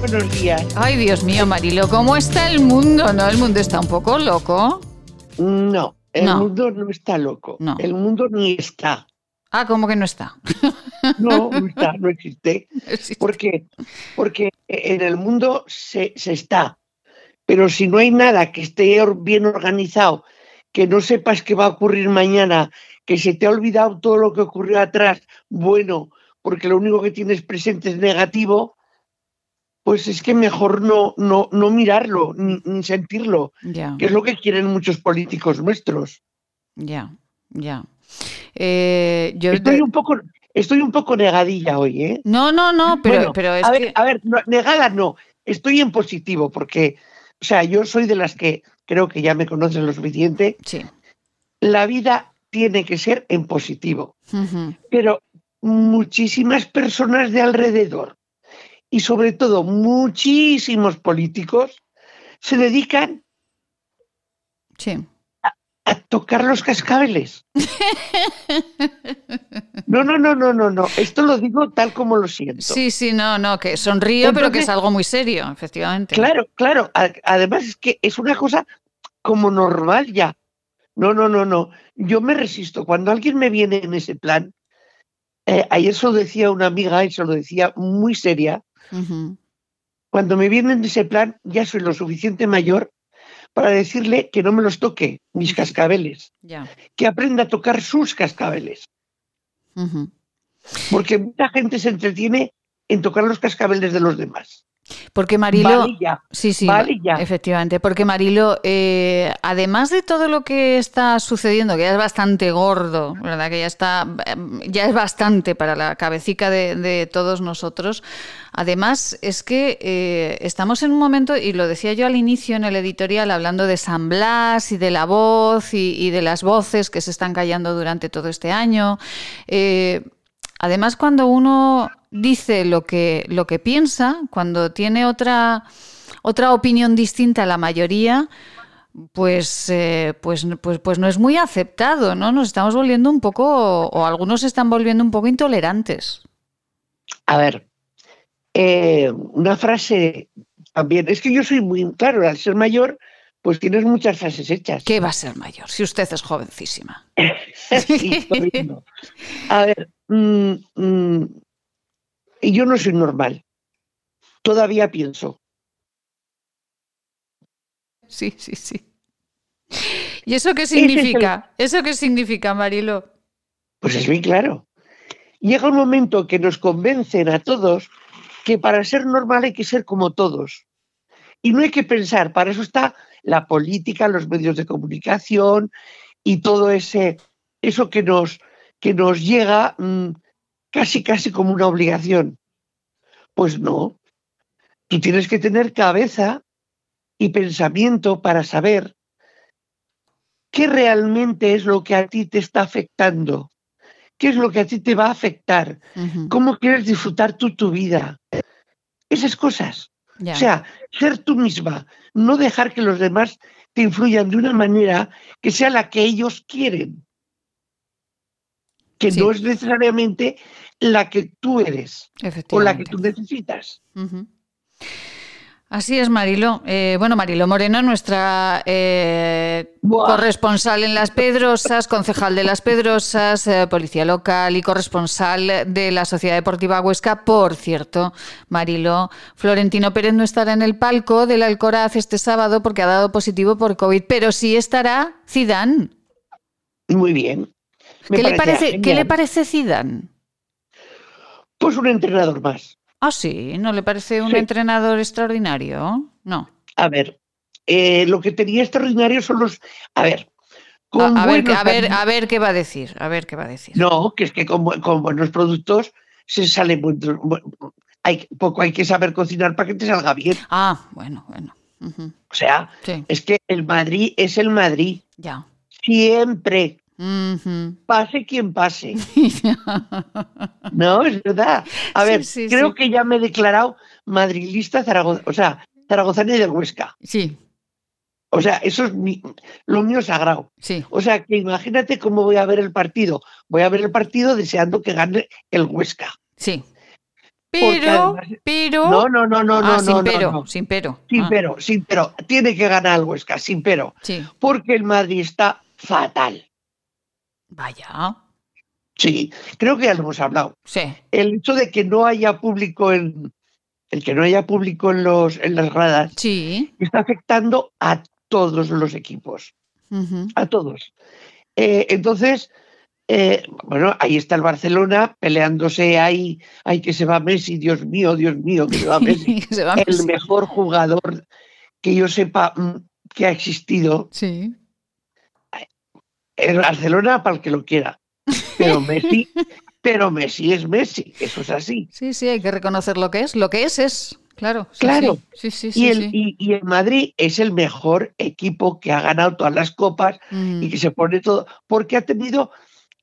Buenos días. Ay, Dios mío, Marilo, ¿cómo está el mundo? ¿No? El mundo está un poco loco. No, el No. mundo no está loco. No. El mundo ni está. Ah, ¿cómo que no está? No, no está, no existe. ¿Por qué? Porque en el mundo se, se está. Pero si no hay nada que esté bien organizado, que no sepas qué va a ocurrir mañana, que se te ha olvidado todo lo que ocurrió atrás, bueno, porque lo único que tienes presente es negativo, pues es que mejor no, no, no mirarlo, ni, ni sentirlo, que es lo que quieren muchos políticos nuestros. ya, ya. Eh, yo Estoy un poco, estoy un poco negadilla hoy, ¿eh? No, no, no, pero, Bueno, pero es a ver, que... a ver, no, negada no, estoy en positivo porque, o sea, yo soy de las que creo que ya me conocen lo suficiente. Sí. La vida tiene que ser en positivo, pero muchísimas personas de alrededor y sobre todo muchísimos políticos se dedican Sí. a tocar los cascabeles. No, no, no, no, no, no. Esto lo digo tal como lo siento. Sí, sí, no, no, que sonrío, pero que es algo muy serio, efectivamente. Claro, claro. Además es que es una cosa como normal ya. No, no, no, no. Yo me resisto. Cuando alguien me viene en ese plan, eh, ayer se lo decía una amiga y se lo decía muy seria, Cuando me viene en ese plan ya soy lo suficiente mayor para decirle que no me los toque, mis cascabeles, que aprenda a tocar sus cascabeles. Porque mucha gente se entretiene en tocar los cascabeles de los demás. Porque Marilo, Vale ya, sí, sí, vale ya. efectivamente, porque Marilo, eh, además de todo lo que está sucediendo, que ya es bastante gordo, verdad, que ya está, em, ya es bastante para la cabecica de, de todos nosotros. Además es que eh, estamos en un momento y lo decía yo al inicio en el editorial hablando de San Blas y de la voz y, y de las voces que se están callando durante todo este año. Eh, Además, cuando uno dice lo que, lo que piensa, cuando tiene otra, otra opinión distinta a la mayoría, pues, eh, pues, pues, pues no es muy aceptado, ¿no? Nos estamos volviendo un poco, o algunos se están volviendo un poco intolerantes. A ver, eh, una frase también, es que yo soy muy, claro, al ser mayor, pues tienes muchas frases hechas. ¿Qué va a ser mayor si usted es jovencísima? sí, a ver, mm, mm, yo no soy normal. Todavía pienso. Sí, sí, sí. ¿Y eso qué significa? ¿Eso qué significa, Marilo? Pues es muy claro. Llega un momento que nos convencen a todos que para ser normal hay que ser como todos. Y no hay que pensar, para eso está la política, los medios de comunicación y todo ese eso que nos que nos llega mm, casi casi como una obligación. Pues no. Tú tienes que tener cabeza y pensamiento para saber qué realmente es lo que a ti te está afectando, qué es lo que a ti te va a afectar, cómo quieres disfrutar tú tu vida. Esas cosas. O sea, ser tú misma, no dejar que los demás te influyan de una manera que sea la que ellos quieren, que no es necesariamente la que tú eres o la que tú necesitas. Así es, Marilo. Eh, bueno, Marilo Moreno, nuestra eh, corresponsal en Las Pedrosas, concejal de Las Pedrosas, eh, policía local y corresponsal de la Sociedad Deportiva Huesca. Por cierto, Marilo, Florentino Pérez no estará en el palco del Alcoraz este sábado porque ha dado positivo por COVID, pero sí estará Zidane. Muy bien. ¿Qué le, parece, ¿Qué le parece Zidane? Pues un entrenador más. Ah, sí, ¿no le parece un entrenador extraordinario? No. A ver, eh, lo que tenía extraordinario son los. A ver. a, ver, a, ver, a ver qué va a decir. A ver qué va a decir. No, que es que con, buenos productos se sale muy, hay, poco hay que saber cocinar para que te salga bien. Ah, bueno, bueno. O sea, es que el Madrid es el Madrid. Ya. Siempre. Pase quien pase. no, es verdad. A ver, creo que ya me he declarado madrilista Zaragoza, o sea, zaragozana y del Huesca. Sí. O sea, eso es lo mío sagrado. Sí. O sea, que imagínate cómo voy a ver el partido. Voy a ver el partido deseando que gane el Huesca. Sí. Pero, pero. No, no, no, no, ah, no, sin no, pero, sin pero. Sin ah. pero, sin pero. Tiene que ganar el Huesca, sin pero. Sí. Porque el Madrid está fatal. Vaya. Sí, creo que ya lo hemos hablado. Sí. El hecho de que no haya público en el que no haya público en los en las gradas sí. está afectando a todos los equipos. A todos. Eh, entonces, eh, bueno, ahí está el Barcelona peleándose ahí, hay que se va Messi, Dios mío, Dios mío, que se va Messi. se va el mejor jugador que yo sepa mm, que ha existido. Sí. El Barcelona para el que lo quiera. Pero Messi, pero Messi es Messi, eso es así. Sí, sí, hay que reconocer lo que es. Lo que es es, claro. claro. Sí, sí, y, el, y, el Madrid es el mejor equipo que ha ganado todas las copas y Mm. que se pone todo, porque ha tenido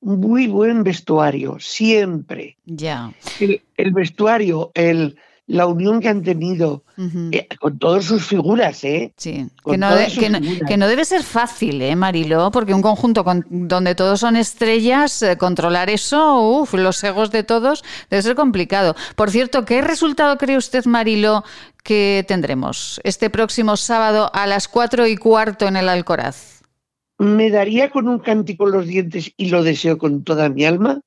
muy buen vestuario, siempre. Ya. El, el vestuario, el, la unión que han tenido eh, con todas sus figuras, ¿eh? Sí, que no, de- que, no, figuras. que no debe ser fácil, ¿eh, Marilo? Porque un conjunto con- donde todos son estrellas, eh, controlar eso, uff, los egos de todos, debe ser complicado. Por cierto, ¿qué resultado cree usted, Marilo, que tendremos este próximo sábado a las cuatro y cuarto en el Alcoraz? Me daría con un cántico en los dientes y lo deseo con toda mi alma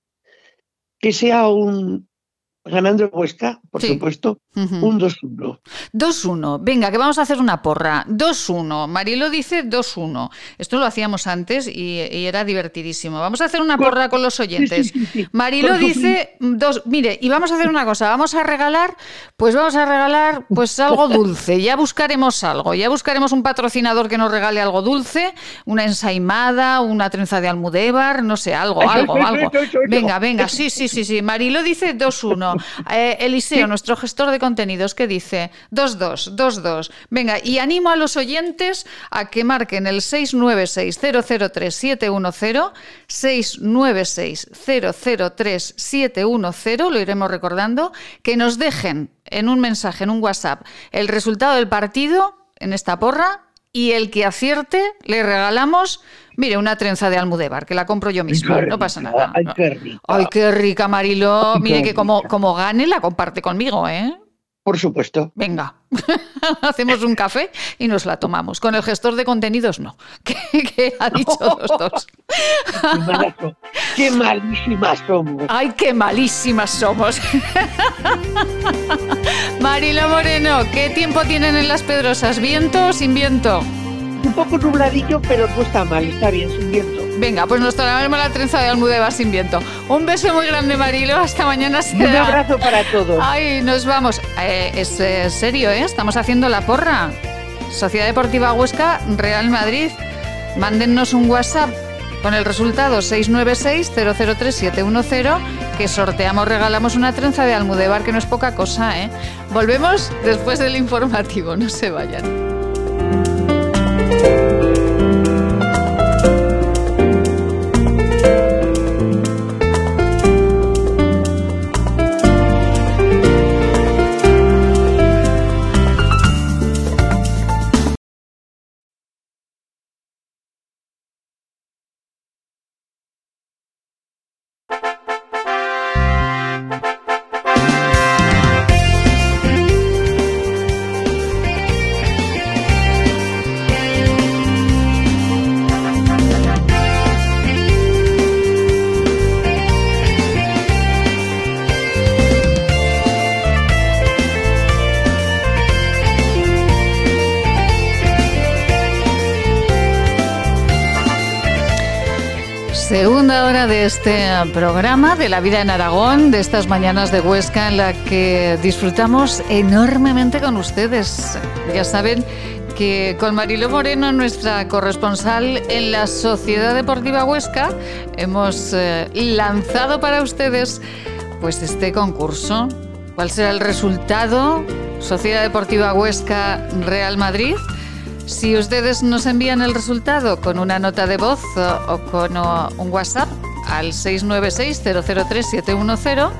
que sea un ganando el Huesca, por Sí. supuesto, Ujú. un 2-1. 2-1. Venga, que vamos a hacer una porra. 2-1. Marilo dice 2-1. Esto lo hacíamos antes y, y era divertidísimo. Vamos a hacer una porra con los oyentes. Sí, sí. Marilo dice dos. Mire, y vamos a hacer una cosa. Vamos a regalar, pues vamos a regalar, pues algo dulce. Ya buscaremos algo. Ya buscaremos un patrocinador que nos regale algo dulce, una ensaimada, una trenza de almudévar, no sé, algo, algo, algo. Venga, venga, sí, sí, sí, sí. Marilo dice 2-1. Eh, Eliseo, nuestro gestor de contenidos, ¿qué dice? 2-2, 2-2. Venga, y animo a los oyentes a que marquen el 696-003-710, 696-003-710, lo iremos recordando, que nos dejen en un mensaje, en un WhatsApp, el resultado del partido en esta porra y el que acierte le regalamos, mire, una trenza de almudévar, que la compro yo misma, no pasa nada. Ay, qué rica. Ay, qué rica, Marilo. Ay, Mire qué que como, rica. como gane, la comparte conmigo, ¿eh? Por supuesto. Venga, hacemos un café y nos la tomamos. Con el gestor de contenidos, no. Que, que ha dicho los dos. Qué malísimas somos. Ay, qué malísimas somos. Marilo Moreno, ¿qué tiempo tienen en las Pedrosas? ¿Viento o sin viento? Un poco nubladillo, pero no está mal, está bien, sin viento. Venga, pues nos tomaremos la trenza de Almudévar sin viento. Un beso muy grande, Marilo. Hasta mañana. Y un será. abrazo para todos. Ay, nos vamos. Eh, es eh, serio, ¿eh? Estamos haciendo la porra. Sociedad Deportiva Huesca, Real Madrid. Mándennos un WhatsApp con el resultado 696-003-710 que sorteamos, regalamos una trenza de Almudebar, que no es poca cosa, ¿eh? Volvemos después del informativo, no se vayan. Segunda hora este programa de la vida en Aragón, de estas mañanas de Huesca en la que disfrutamos enormemente con ustedes. Ya saben que con Marilo Moreno, nuestra corresponsal en la Sociedad Deportiva Huesca, hemos eh, lanzado para ustedes pues este concurso. ¿Cuál será el resultado? Sociedad Deportiva Huesca Real Madrid. Si ustedes nos envían el resultado con una nota de voz o, con un WhatsApp al 696-003-710,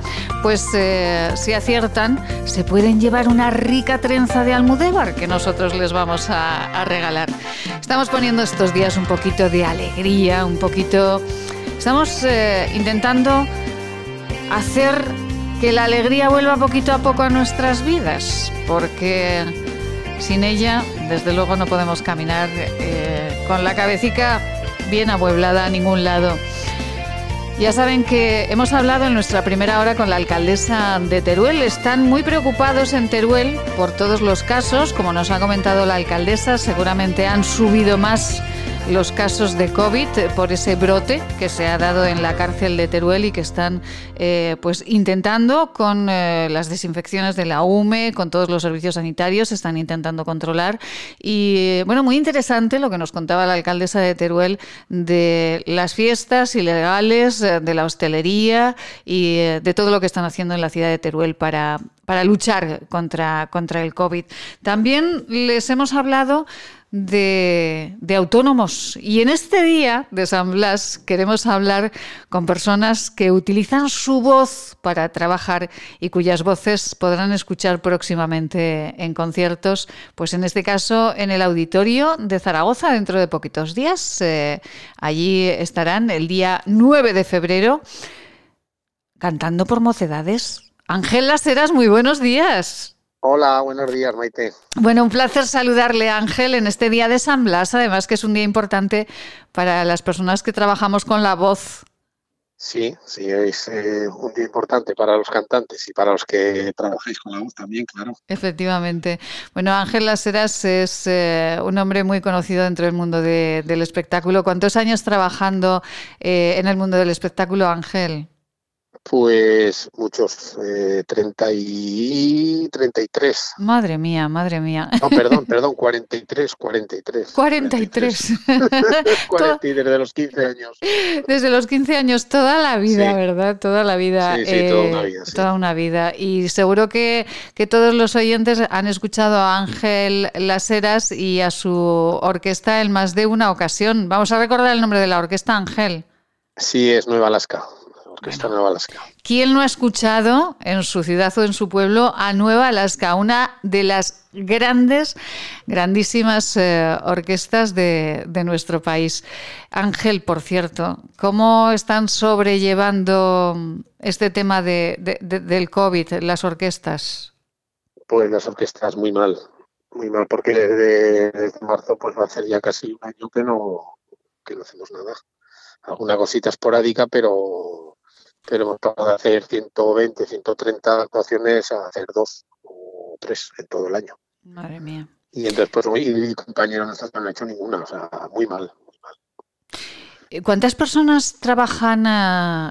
pues eh, si aciertan, se pueden llevar una rica trenza de almudévar que nosotros les vamos a, regalar. Estamos poniendo estos días un poquito de alegría, un poquito... Estamos eh, intentando hacer que la alegría vuelva poquito a poco a nuestras vidas, porque sin ella, desde luego, no podemos caminar eh, con la cabecita bien amueblada a ningún lado. Ya saben que hemos hablado en nuestra primera hora con la alcaldesa de Teruel. Están muy preocupados en Teruel por todos los casos. Como nos ha comentado la alcaldesa, seguramente han subido más los casos de COVID por ese brote que se ha dado en la cárcel de Teruel y que están eh, pues intentando con eh, las desinfecciones de la UME, con todos los servicios sanitarios, están intentando controlar. Y bueno, muy interesante lo que nos contaba la alcaldesa de Teruel de las fiestas ilegales, eh, de la hostelería y de todo lo que están haciendo en la ciudad de Teruel para, para luchar contra, contra el COVID. También les hemos hablado de, de, autónomos. Y en este día de San Blas queremos hablar con personas que utilizan su voz para trabajar y cuyas voces podrán escuchar próximamente en conciertos, pues en este caso en el auditorio de Zaragoza dentro de poquitos días. Eh, allí estarán el día 9 de febrero cantando por mocedades. Ángela Seras, muy buenos días. Hola, buenos días, Maite. Bueno, un placer saludarle, Ángel, en este día de San Blas, además que es un día importante para las personas que trabajamos con la voz. Sí, sí, es eh, un día importante para los cantantes y para los que trabajáis con la voz también, claro. Efectivamente. Bueno, Ángel Laseras es eh, un hombre muy conocido dentro del mundo de, del espectáculo. ¿Cuántos años trabajando eh, en el mundo del espectáculo, Ángel? Pues muchos, eh, 30 y 33. Madre mía, madre mía. No, perdón, perdón, 43, 43. 43. 43 desde los 15 años. Desde los 15 años, toda la vida, Sí. ¿verdad? Toda la vida. Sí, sí, toda una vida, sí. Toda una vida. Y seguro que, que todos los oyentes han escuchado a Ángel Laseras y a su orquesta en más de una ocasión. Vamos a recordar el nombre de la orquesta, Ángel. Sí, es Nueva Alaska. Orquesta Nueva Alaska. ¿Quién no ha escuchado en su ciudad o en su pueblo a Nueva Alaska, una de las grandes, grandísimas eh, orquestas de, de, nuestro país? Ángel, por cierto, ¿cómo están sobrellevando este tema de, de, del COVID las orquestas? Pues las orquestas muy mal, muy mal, porque desde, desde marzo pues va a ser ya casi un año que no, que no hacemos nada. Alguna cosita esporádica, pero pero hemos pasado de hacer 120, 130 actuaciones a hacer dos o tres en todo el año. Madre mía. Y entonces, pues, mi compañeros nuestros no han hecho ninguna, o sea, muy mal. Muy mal. ¿Cuántas personas trabajan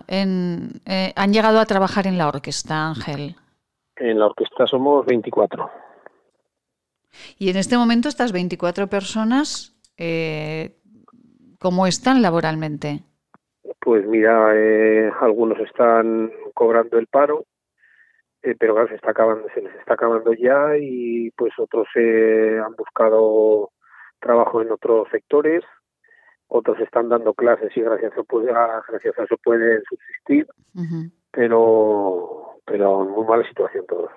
en, eh, han llegado a trabajar en la orquesta, Ángel? En la orquesta somos 24. Y en este momento estas 24 personas, eh, ¿cómo están laboralmente? Pues mira, eh, algunos están cobrando el paro, eh, pero claro, se, está acabando, se les está acabando ya y pues otros eh, han buscado trabajo en otros sectores, otros están dando clases y gracias a eso, pues, gracias a eso pueden subsistir, uh -huh. pero, pero en muy mala situación todos.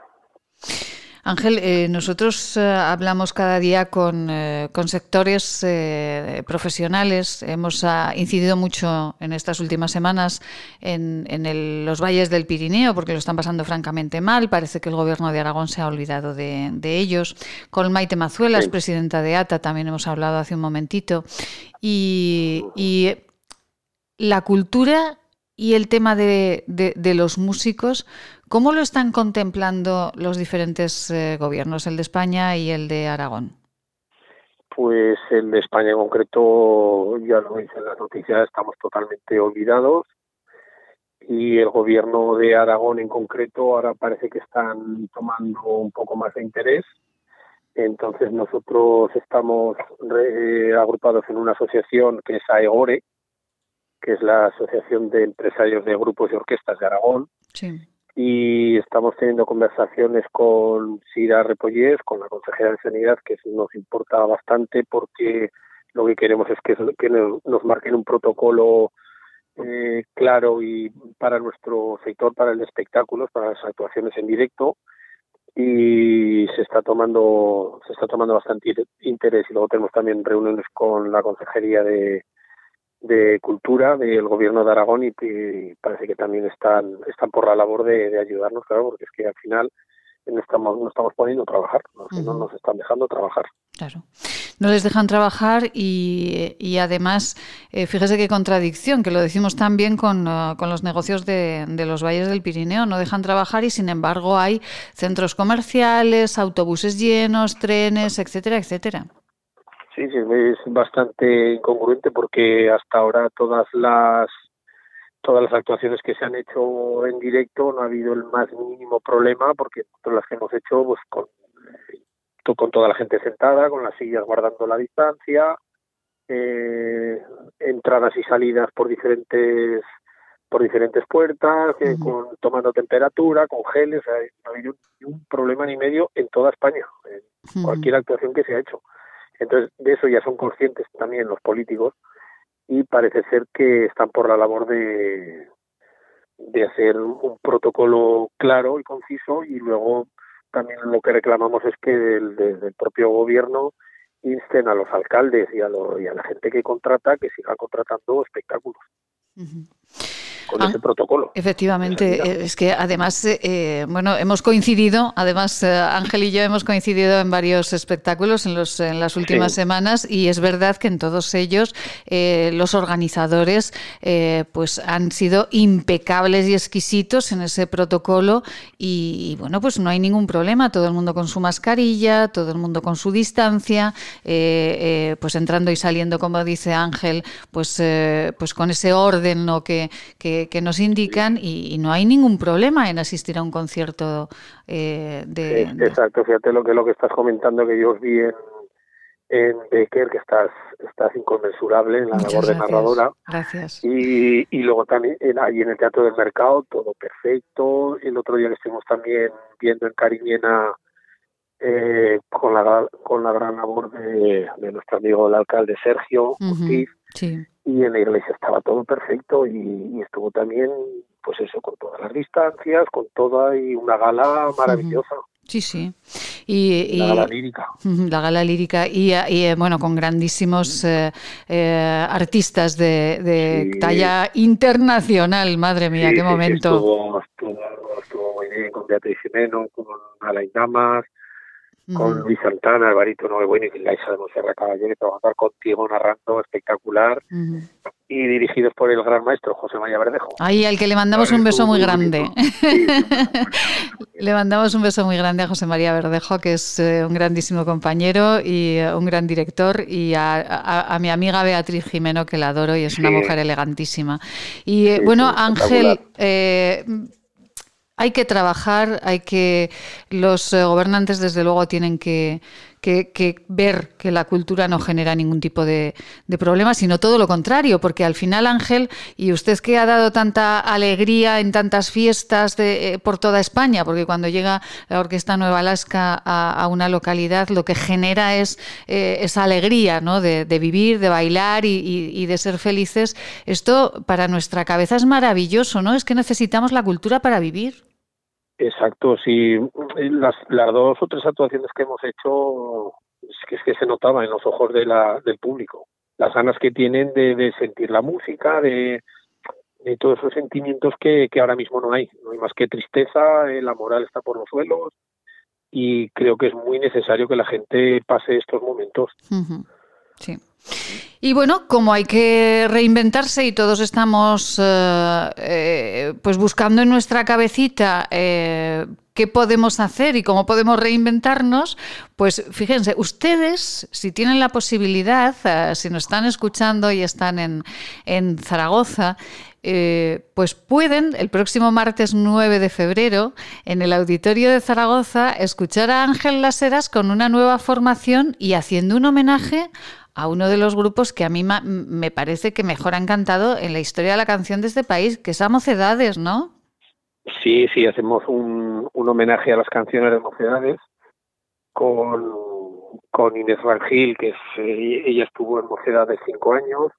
Ángel, eh, nosotros eh, hablamos cada día con, eh, con sectores eh, profesionales. Hemos uh, incidido mucho en estas últimas semanas en, en el, los valles del Pirineo porque lo están pasando francamente mal. Parece que el gobierno de Aragón se ha olvidado de, de ellos. Con Maite Mazuelas, sí. presidenta de ATA, también hemos hablado hace un momentito. Y, y la cultura y el tema de, de, de los músicos ¿Cómo lo están contemplando los diferentes eh, gobiernos, el de España y el de Aragón? Pues el de España en concreto, ya lo dicen las noticias, estamos totalmente olvidados. Y el gobierno de Aragón en concreto ahora parece que están tomando un poco más de interés. Entonces nosotros estamos re, agrupados en una asociación que es AEGORE, que es la Asociación de Empresarios de Grupos y Orquestas de Aragón. Sí y estamos teniendo conversaciones con Sira Repollés, con la consejera de Sanidad, que nos importa bastante porque lo que queremos es que, nos marquen un protocolo eh, claro y para nuestro sector, para el de espectáculos, para las actuaciones en directo. Y se está tomando se está tomando bastante interés. Y luego tenemos también reuniones con la consejería de de cultura del gobierno de Aragón y, y, parece que también están están por la labor de, de, ayudarnos claro porque es que al final no estamos no estamos poniendo a trabajar no, uh -huh. no nos están dejando trabajar. Claro. No les dejan trabajar y, y además eh, fíjese qué contradicción que lo decimos también con, uh, con los negocios de, de los valles del Pirineo. No dejan trabajar y sin embargo hay centros comerciales autobuses llenos trenes etcétera etcétera Sí, sí, es bastante incongruente porque hasta ahora todas las todas las actuaciones que se han hecho en directo no ha habido el más mínimo problema porque todas las que hemos hecho pues con con toda la gente sentada, con las sillas guardando la distancia, eh, entradas y salidas por diferentes por diferentes puertas, eh, con, tomando temperatura, con geles, o sea, no ha habido ni un problema ni medio en toda España, en cualquier actuación que se ha hecho. Entonces, de eso ya son conscientes también los políticos y parece ser que están por la labor de, de hacer un protocolo claro y conciso y luego también lo que reclamamos es que desde el propio gobierno insten a los alcaldes y a, lo, y a la gente que contrata que siga contratando espectáculos. Uh con ah, ese protocolo. Efectivamente, es que además, eh, bueno, hemos coincidido, además eh, Ángel y yo hemos coincidido en varios espectáculos en, los, en las últimas sí. semanas y es verdad que en todos ellos eh, los organizadores eh, pues han sido impecables y exquisitos en ese protocolo y, y, bueno, pues no hay ningún problema, todo el mundo con su mascarilla, todo el mundo con su distancia, eh, pues entrando y saliendo, como dice Ángel, pues, pues con ese orden ¿no? que, que que, nos indican y, y, no hay ningún problema en asistir a un concierto eh, de, sí, Exacto, fíjate lo que lo que estás comentando que yo os vi en, en Becker, que estás, estás inconmensurable en la Muchas labor gracias. de narradora. Gracias. Y, y luego también en, ahí en el Teatro del Mercado, todo perfecto. El otro día que estuvimos también viendo en Cariñena eh, con, la, con la gran labor de, de nuestro amigo el alcalde Sergio uh -huh. Ortiz, y en la iglesia estaba todo perfecto y, estuvo también, pues eso, con todas las distancias, con toda y una gala maravillosa. Sí, sí. Y, la gala lírica. La gala lírica y, eh, bueno, con grandísimos eh, eh, artistas de, talla internacional. Madre mía, qué momento. Estuvo, estuvo, muy bien con Beatriz Jimeno, con Alain Damas, con Luis Santana, Alvarito Novebueno y Laisa de Monserrat Caballero, trabajar contigo narrando espectacular y dirigidos por el gran maestro José María Verdejo. Ahí al que le mandamos un beso muy grande. le mandamos un beso muy grande a José María Verdejo, que es eh, un grandísimo compañero y eh, un gran director, y a, mi amiga Beatriz Jimeno, que la adoro y es una mujer elegantísima. Y eh, bueno, Ángel, hay que trabajar, hay que los eh, gobernantes desde luego tienen que, ver que la cultura no genera ningún tipo de, de, problema, sino todo lo contrario, porque al final Ángel, y usted que ha dado tanta alegría en tantas fiestas eh, por toda España, porque cuando llega la Orquesta Nueva Alaska a, una localidad, lo que genera es eh, esa alegría ¿no? de, vivir, de bailar y, y de ser felices. Esto para nuestra cabeza es maravilloso, ¿no? Es que necesitamos la cultura para vivir. Exacto, sí. Las, las dos o tres actuaciones que hemos hecho es que, es que se notaba en los ojos de la, del público. Las ganas que tienen de, sentir la música, de, de todos esos sentimientos que, que, ahora mismo no hay. No hay más que tristeza, la moral está por los suelos y creo que es muy necesario que la gente pase estos momentos. Sí. Y bueno, como hay que reinventarse y todos estamos eh, eh, pues buscando en nuestra cabecita eh, qué podemos hacer y cómo podemos reinventarnos, pues fíjense, ustedes, si tienen la posibilidad, si nos están escuchando y están en, en Zaragoza, pues pueden el próximo martes 9 de febrero en el auditorio de Zaragoza escuchar a Ángel Laseras con una nueva formación y haciendo un homenaje a uno de los grupos que a mí me parece que mejor han cantado en la historia de la canción de este país, que es a Mocedades, ¿no? Sí, sí, hacemos un, homenaje a las canciones de Mocedades con, con Inés Rangil, que es, eh, ella estuvo en Mocedades cinco años,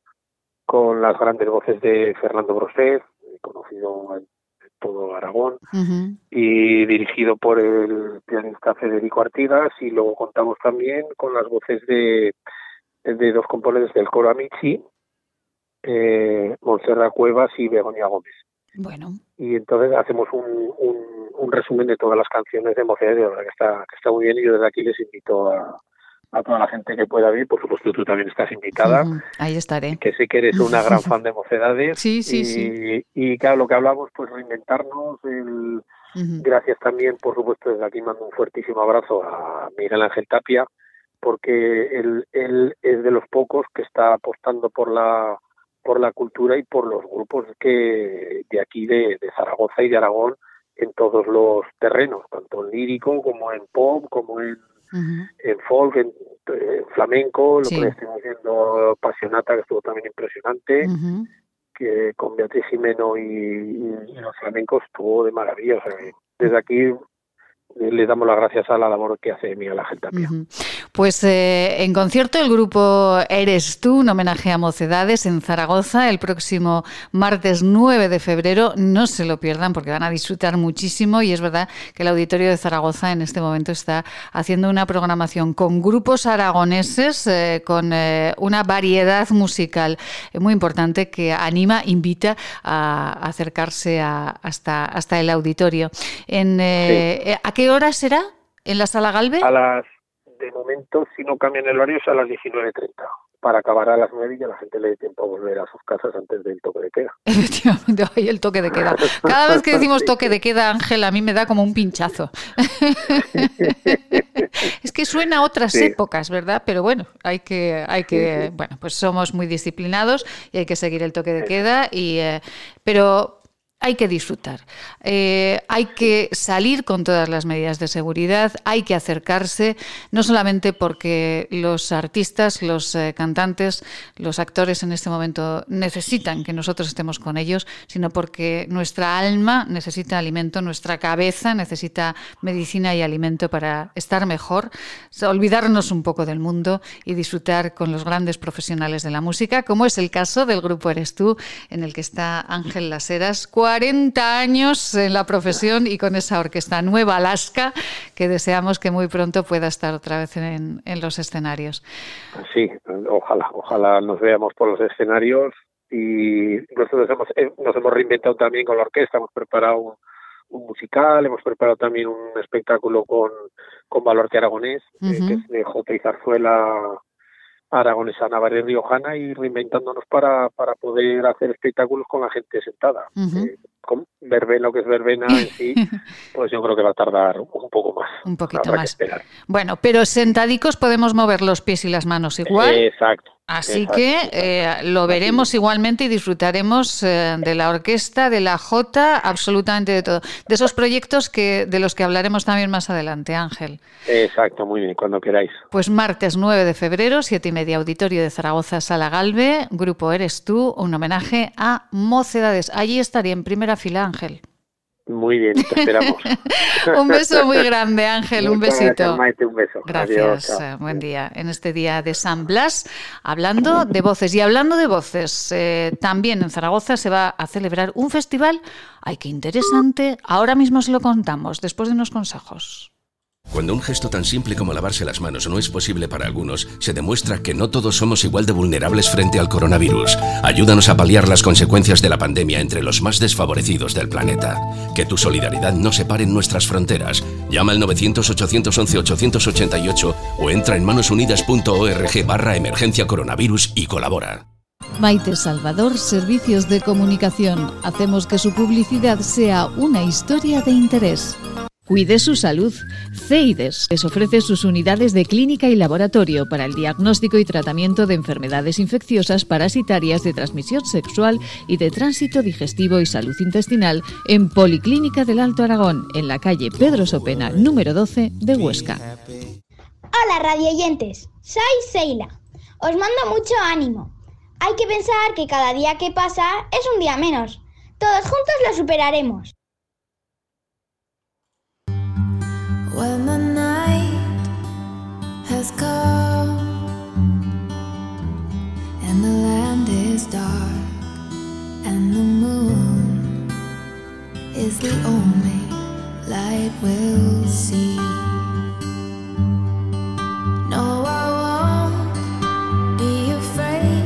con las grandes voces de Fernando Brosset, conocido en todo Aragón, y dirigido por el pianista Federico Artigas, y luego contamos también con las voces de de dos componentes del coro Amici, eh, Montserrat Cuevas y Begoña Gómez. Bueno. Y entonces hacemos un, un, resumen de todas las canciones de Mocedades, de verdad que está, que está muy bien y yo desde aquí les invito a, a toda la gente que pueda vir, por supuesto tú también estás invitada. ahí estaré. Que sé que eres una gran fan de Mocedades. sí, sí, y, sí. Y claro, lo que hablamos, pues reinventarnos, el, gracias también, por supuesto, desde aquí mando un fuertísimo abrazo a Miguel Ángel Tapia, porque él, él es de los pocos que está apostando por la por la cultura y por los grupos que de aquí de, Zaragoza y de Aragón en todos los terrenos, tanto en lírico como en pop, como en, en folk, en, flamenco, lo que estamos viendo Pasionata, que estuvo también impresionante, que con Beatriz Jimeno y, los flamencos estuvo de maravilla. desde aquí le damos las gracias a la labor que hace Miguel Ángel Tapia. Pues eh, en concierto el grupo Eres tú, un homenaje a Mocedades en Zaragoza el próximo martes 9 de febrero. No se lo pierdan porque van a disfrutar muchísimo y es verdad que el Auditorio de Zaragoza en este momento está haciendo una programación con grupos aragoneses, eh, con eh, una variedad musical muy importante que anima, invita a acercarse hasta, hasta el auditorio. En, ¿A qué hora será? ¿En la Sala Galve? A las, de momento, si no cambian el horario, es a las 19.30 para acabar a las 9 y que la gente le dé tiempo a volver a sus casas antes del toque de queda. Efectivamente, ahí el toque de queda. Cada vez que decimos toque de queda, Ángel, a mí me da como un pinchazo. es que suena a otras épocas, ¿verdad? Pero bueno, hay que, hay que, bueno, pues somos muy disciplinados y hay que seguir el toque de queda. Y, eh, pero hay que disfrutar. Eh, hay que salir con todas las medidas de seguridad, hay que acercarse, no solamente porque los artistas, los eh, cantantes, los actores en este momento necesitan que nosotros estemos con ellos, sino porque nuestra alma necesita alimento, nuestra cabeza necesita medicina y alimento para estar mejor, olvidarnos un poco del mundo y disfrutar con los grandes profesionales de la música, como es el caso del grupo Eres tú, en el que está Ángel Laseras. 40 años en la profesión y con esa orquesta Nueva Alaska que deseamos que muy pronto pueda estar otra vez en, los escenarios. Sí, ojalá, ojalá nos veamos por los escenarios y nosotros hemos, eh, nos hemos reinventado también con la orquesta, hemos preparado un, musical, hemos preparado también un espectáculo con, con Valorte Aragonés, eh, que es de J. y Zarzuela aragonesa, navarra y riojana y reinventándonos para, para poder hacer espectáculos con la gente sentada. Eh, con verbena, lo que es verbena en sí, pues yo creo que va a tardar un poco más. Un poquito más. Bueno, pero sentadicos podemos mover los pies y las manos igual. exacto. Así que eh, lo veremos igualmente y disfrutaremos eh, de la orquesta, de la Jota, absolutamente de todo. De esos proyectos que de los que hablaremos también más adelante, Ángel. Exacto, muy bien, cuando queráis. Pues martes 9 de febrero, siete y media, Auditorio de Zaragoza, Sala Galve, Grupo Eres Tú, un homenaje a Mocedades. Allí estaría en primera fila, Ángel. Muy bien, te esperamos. un beso muy grande, Ángel, un besito. Gracias, un beso. Gracias, eh, buen día. En este día de San Blas, hablando de voces. Y hablando de voces, eh, también en Zaragoza se va a celebrar un festival. Ay, qué interesante. Ahora mismo se lo contamos, después de unos consejos. Cuando un gesto tan simple como lavarse las manos no es posible para algunos, se demuestra que no todos somos igual de vulnerables frente al coronavirus. Ayúdanos a paliar las consecuencias de la pandemia entre los más desfavorecidos del planeta. Que tu solidaridad no separe nuestras fronteras. Llama al 900-811-888 o entra en manosunidas.org barra emergencia coronavirus y colabora. Maite Salvador, Servicios de Comunicación. Hacemos que su publicidad sea una historia de interés. Cuide su salud. CEIDES les ofrece sus unidades de clínica y laboratorio para el diagnóstico y tratamiento de enfermedades infecciosas parasitarias de transmisión sexual y de tránsito digestivo y salud intestinal en Policlínica del Alto Aragón, en la calle Pedro Sopena, número 12 de Huesca. Hola radioyentes, soy Seila. Os mando mucho ánimo. Hay que pensar que cada día que pasa es un día menos. Todos juntos lo superaremos. And the land is dark and the moon is the only light we'll see. No, I won't be afraid.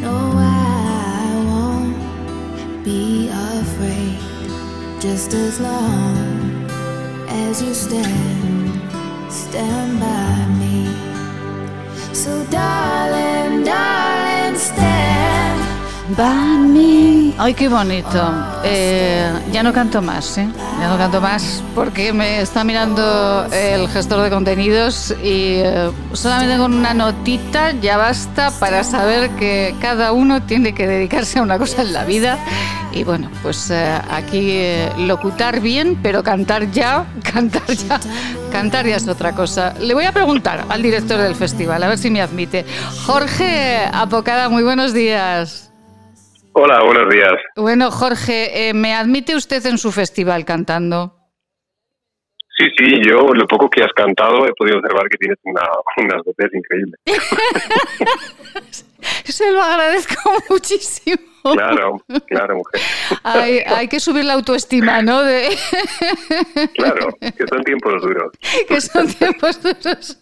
No, I won't be afraid. Just as long as you stand, Ay, qué bonito. Eh, ya no canto más, ¿eh? Ya no canto más porque me está mirando el gestor de contenidos y eh, solamente con una notita ya basta para saber que cada uno tiene que dedicarse a una cosa en la vida y bueno, pues eh, aquí eh, locutar bien, pero cantar ya, cantar ya, cantar ya es otra cosa. Le voy a preguntar al director del festival, a ver si me admite. Jorge Apocada, muy buenos días. Hola, buenos días. Bueno, Jorge, eh, ¿me admite usted en su festival cantando? Sí, sí, yo lo poco que has cantado he podido observar que tienes una, unas voces increíbles. Se lo agradezco muchísimo. Claro, claro, mujer. Hay, que subir la autoestima, ¿no? De... Claro, que son tiempos duros. Que son tiempos duros.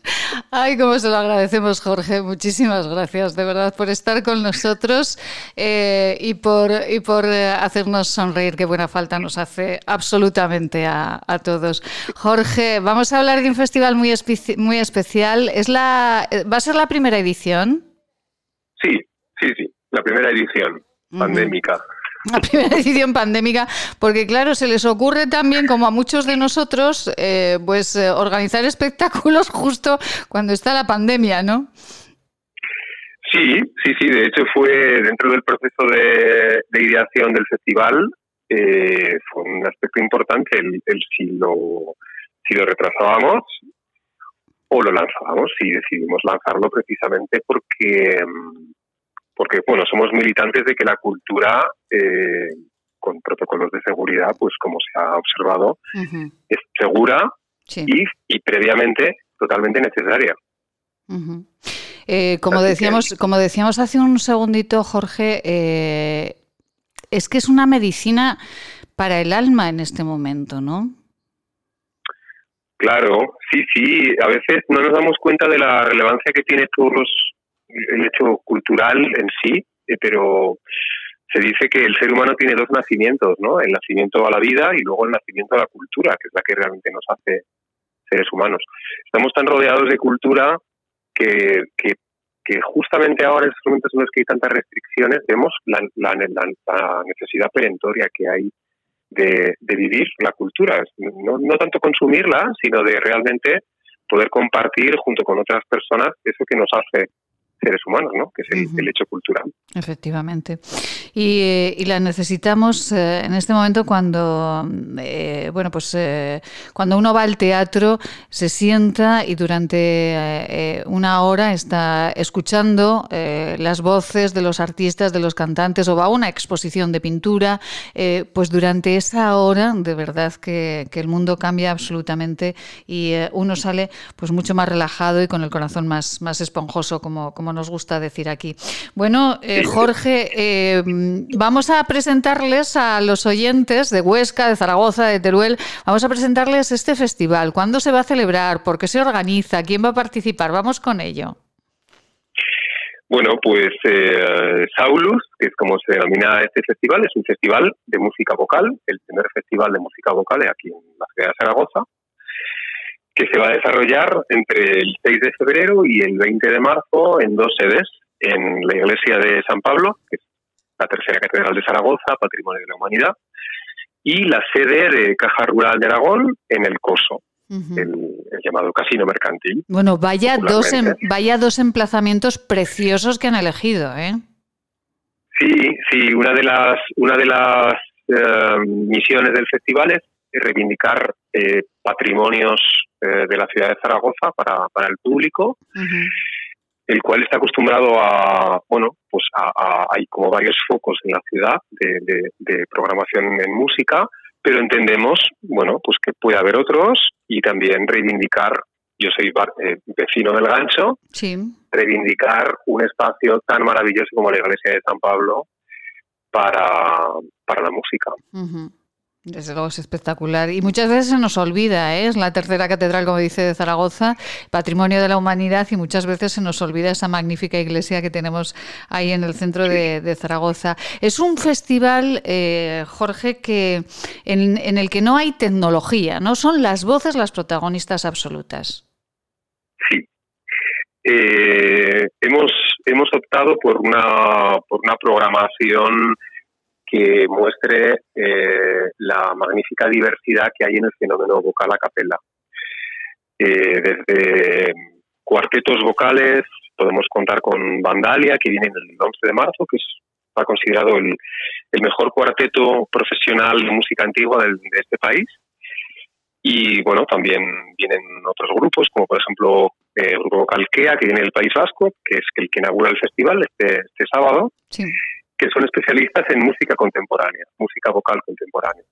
Ay, cómo se lo agradecemos, Jorge. Muchísimas gracias, de verdad, por estar con nosotros eh, y por, y por eh, hacernos sonreír, que buena falta nos hace absolutamente a, todos. Jorge, vamos a hablar de un festival muy, muy especial. ¿Es la, ¿Va a ser la primera edición? Sí, sí, sí, la primera edición pandémica. La primera edición pandémica, porque claro, se les ocurre también, como a muchos de nosotros, eh, pues eh, organizar espectáculos justo cuando está la pandemia, ¿no? Sí, sí, sí. De hecho, fue dentro del proceso de, ideación del festival. eh, fue un aspecto importante el, el si lo si lo retrasábamos o lo lanzábamos y decidimos lanzarlo precisamente porque mm, porque bueno somos militantes de que la cultura eh, con protocolos de seguridad pues como se ha observado es segura y, y previamente totalmente necesaria. Eh, como decíamos como decíamos hace un segundito Jorge eh, es que es una medicina para el alma en este momento no Claro, sí, sí. A veces no nos damos cuenta de la relevancia que tiene todo el hecho cultural en sí, eh, pero se dice que el ser humano tiene dos nacimientos, ¿no? El nacimiento a la vida y luego el nacimiento a la cultura, que es la que realmente nos hace seres humanos. Estamos tan rodeados de cultura que, que, justamente ahora, en estos momentos en los que hay tantas restricciones, vemos la, la, la necesidad perentoria que hay de, vivir la cultura, no, no tanto consumirla, sino de realmente poder compartir junto con otras personas eso que nos hace seres humanos, ¿no? que es el, hecho cultural. Efectivamente. Y, eh, y la necesitamos eh, en este momento cuando, eh, bueno, pues cuando uno va al teatro, se sienta y durante una hora está escuchando las voces de los artistas, de los cantantes, o va a una exposición de pintura, pues durante esa hora, de verdad que, que el mundo cambia absolutamente y uno sale pues mucho más relajado y con el corazón más, más esponjoso, como, como nos gusta decir aquí. Bueno, eh, Jorge, eh, vamos a presentarles a los oyentes de Huesca, de Zaragoza, de Teruel, vamos a presentarles este festival. ¿Cuándo se va a celebrar? ¿Por qué se organiza? ¿Quién va a participar? Vamos con ello. Bueno, pues eh, Saulus, que es como se denomina este festival, es un festival de música vocal, el primer festival de música vocal aquí en la ciudad de Zaragoza que se va a desarrollar entre el 6 de febrero y el 20 de marzo en dos sedes, en la iglesia de San Pablo, que es la tercera catedral de Zaragoza, Patrimonio de la Humanidad, y la sede de Caja Rural de Aragón en el Coso. el, llamado casino mercantil. Bueno, vaya dos, em, vaya dos emplazamientos preciosos que han elegido, ¿eh? Sí, sí, una de las, una de las eh, misiones del festival es reivindicar eh, patrimonios eh, de la ciudad de Zaragoza para, para el público, el cual está acostumbrado a, bueno, pues hay como varios focos en la ciudad de, de, programación en música, pero entendemos, bueno, pues que puede haber otros y también reivindicar, yo soy eh, vecino del gancho, reivindicar un espacio tan maravilloso como la iglesia de San Pablo para, para la música. Desde luego es espectacular. Y muchas veces se nos olvida, ¿eh? es la tercera catedral, como dice, de Zaragoza, patrimonio de la humanidad, y muchas veces se nos olvida esa magnífica iglesia que tenemos ahí en el centro de, Zaragoza. Es un festival, eh, Jorge, que en, el que no hay tecnología, ¿no? Son las voces las protagonistas absolutas. Sí. Eh, hemos, hemos optado por una, por una programación que muestre eh, la magnífica diversidad que hay en el fenómeno vocal a capella. Eh, desde cuartetos vocales, podemos contar con Vandalia, que viene el 11 de marzo, que es ha considerado el, mejor cuarteto profesional de música antigua de este país. Y bueno, también vienen otros grupos, como por ejemplo eh, el grupo Calquea, que viene del País Vasco, que es el que inaugura el festival este, este sábado. Sí que son especialistas en música contemporánea, música vocal contemporánea.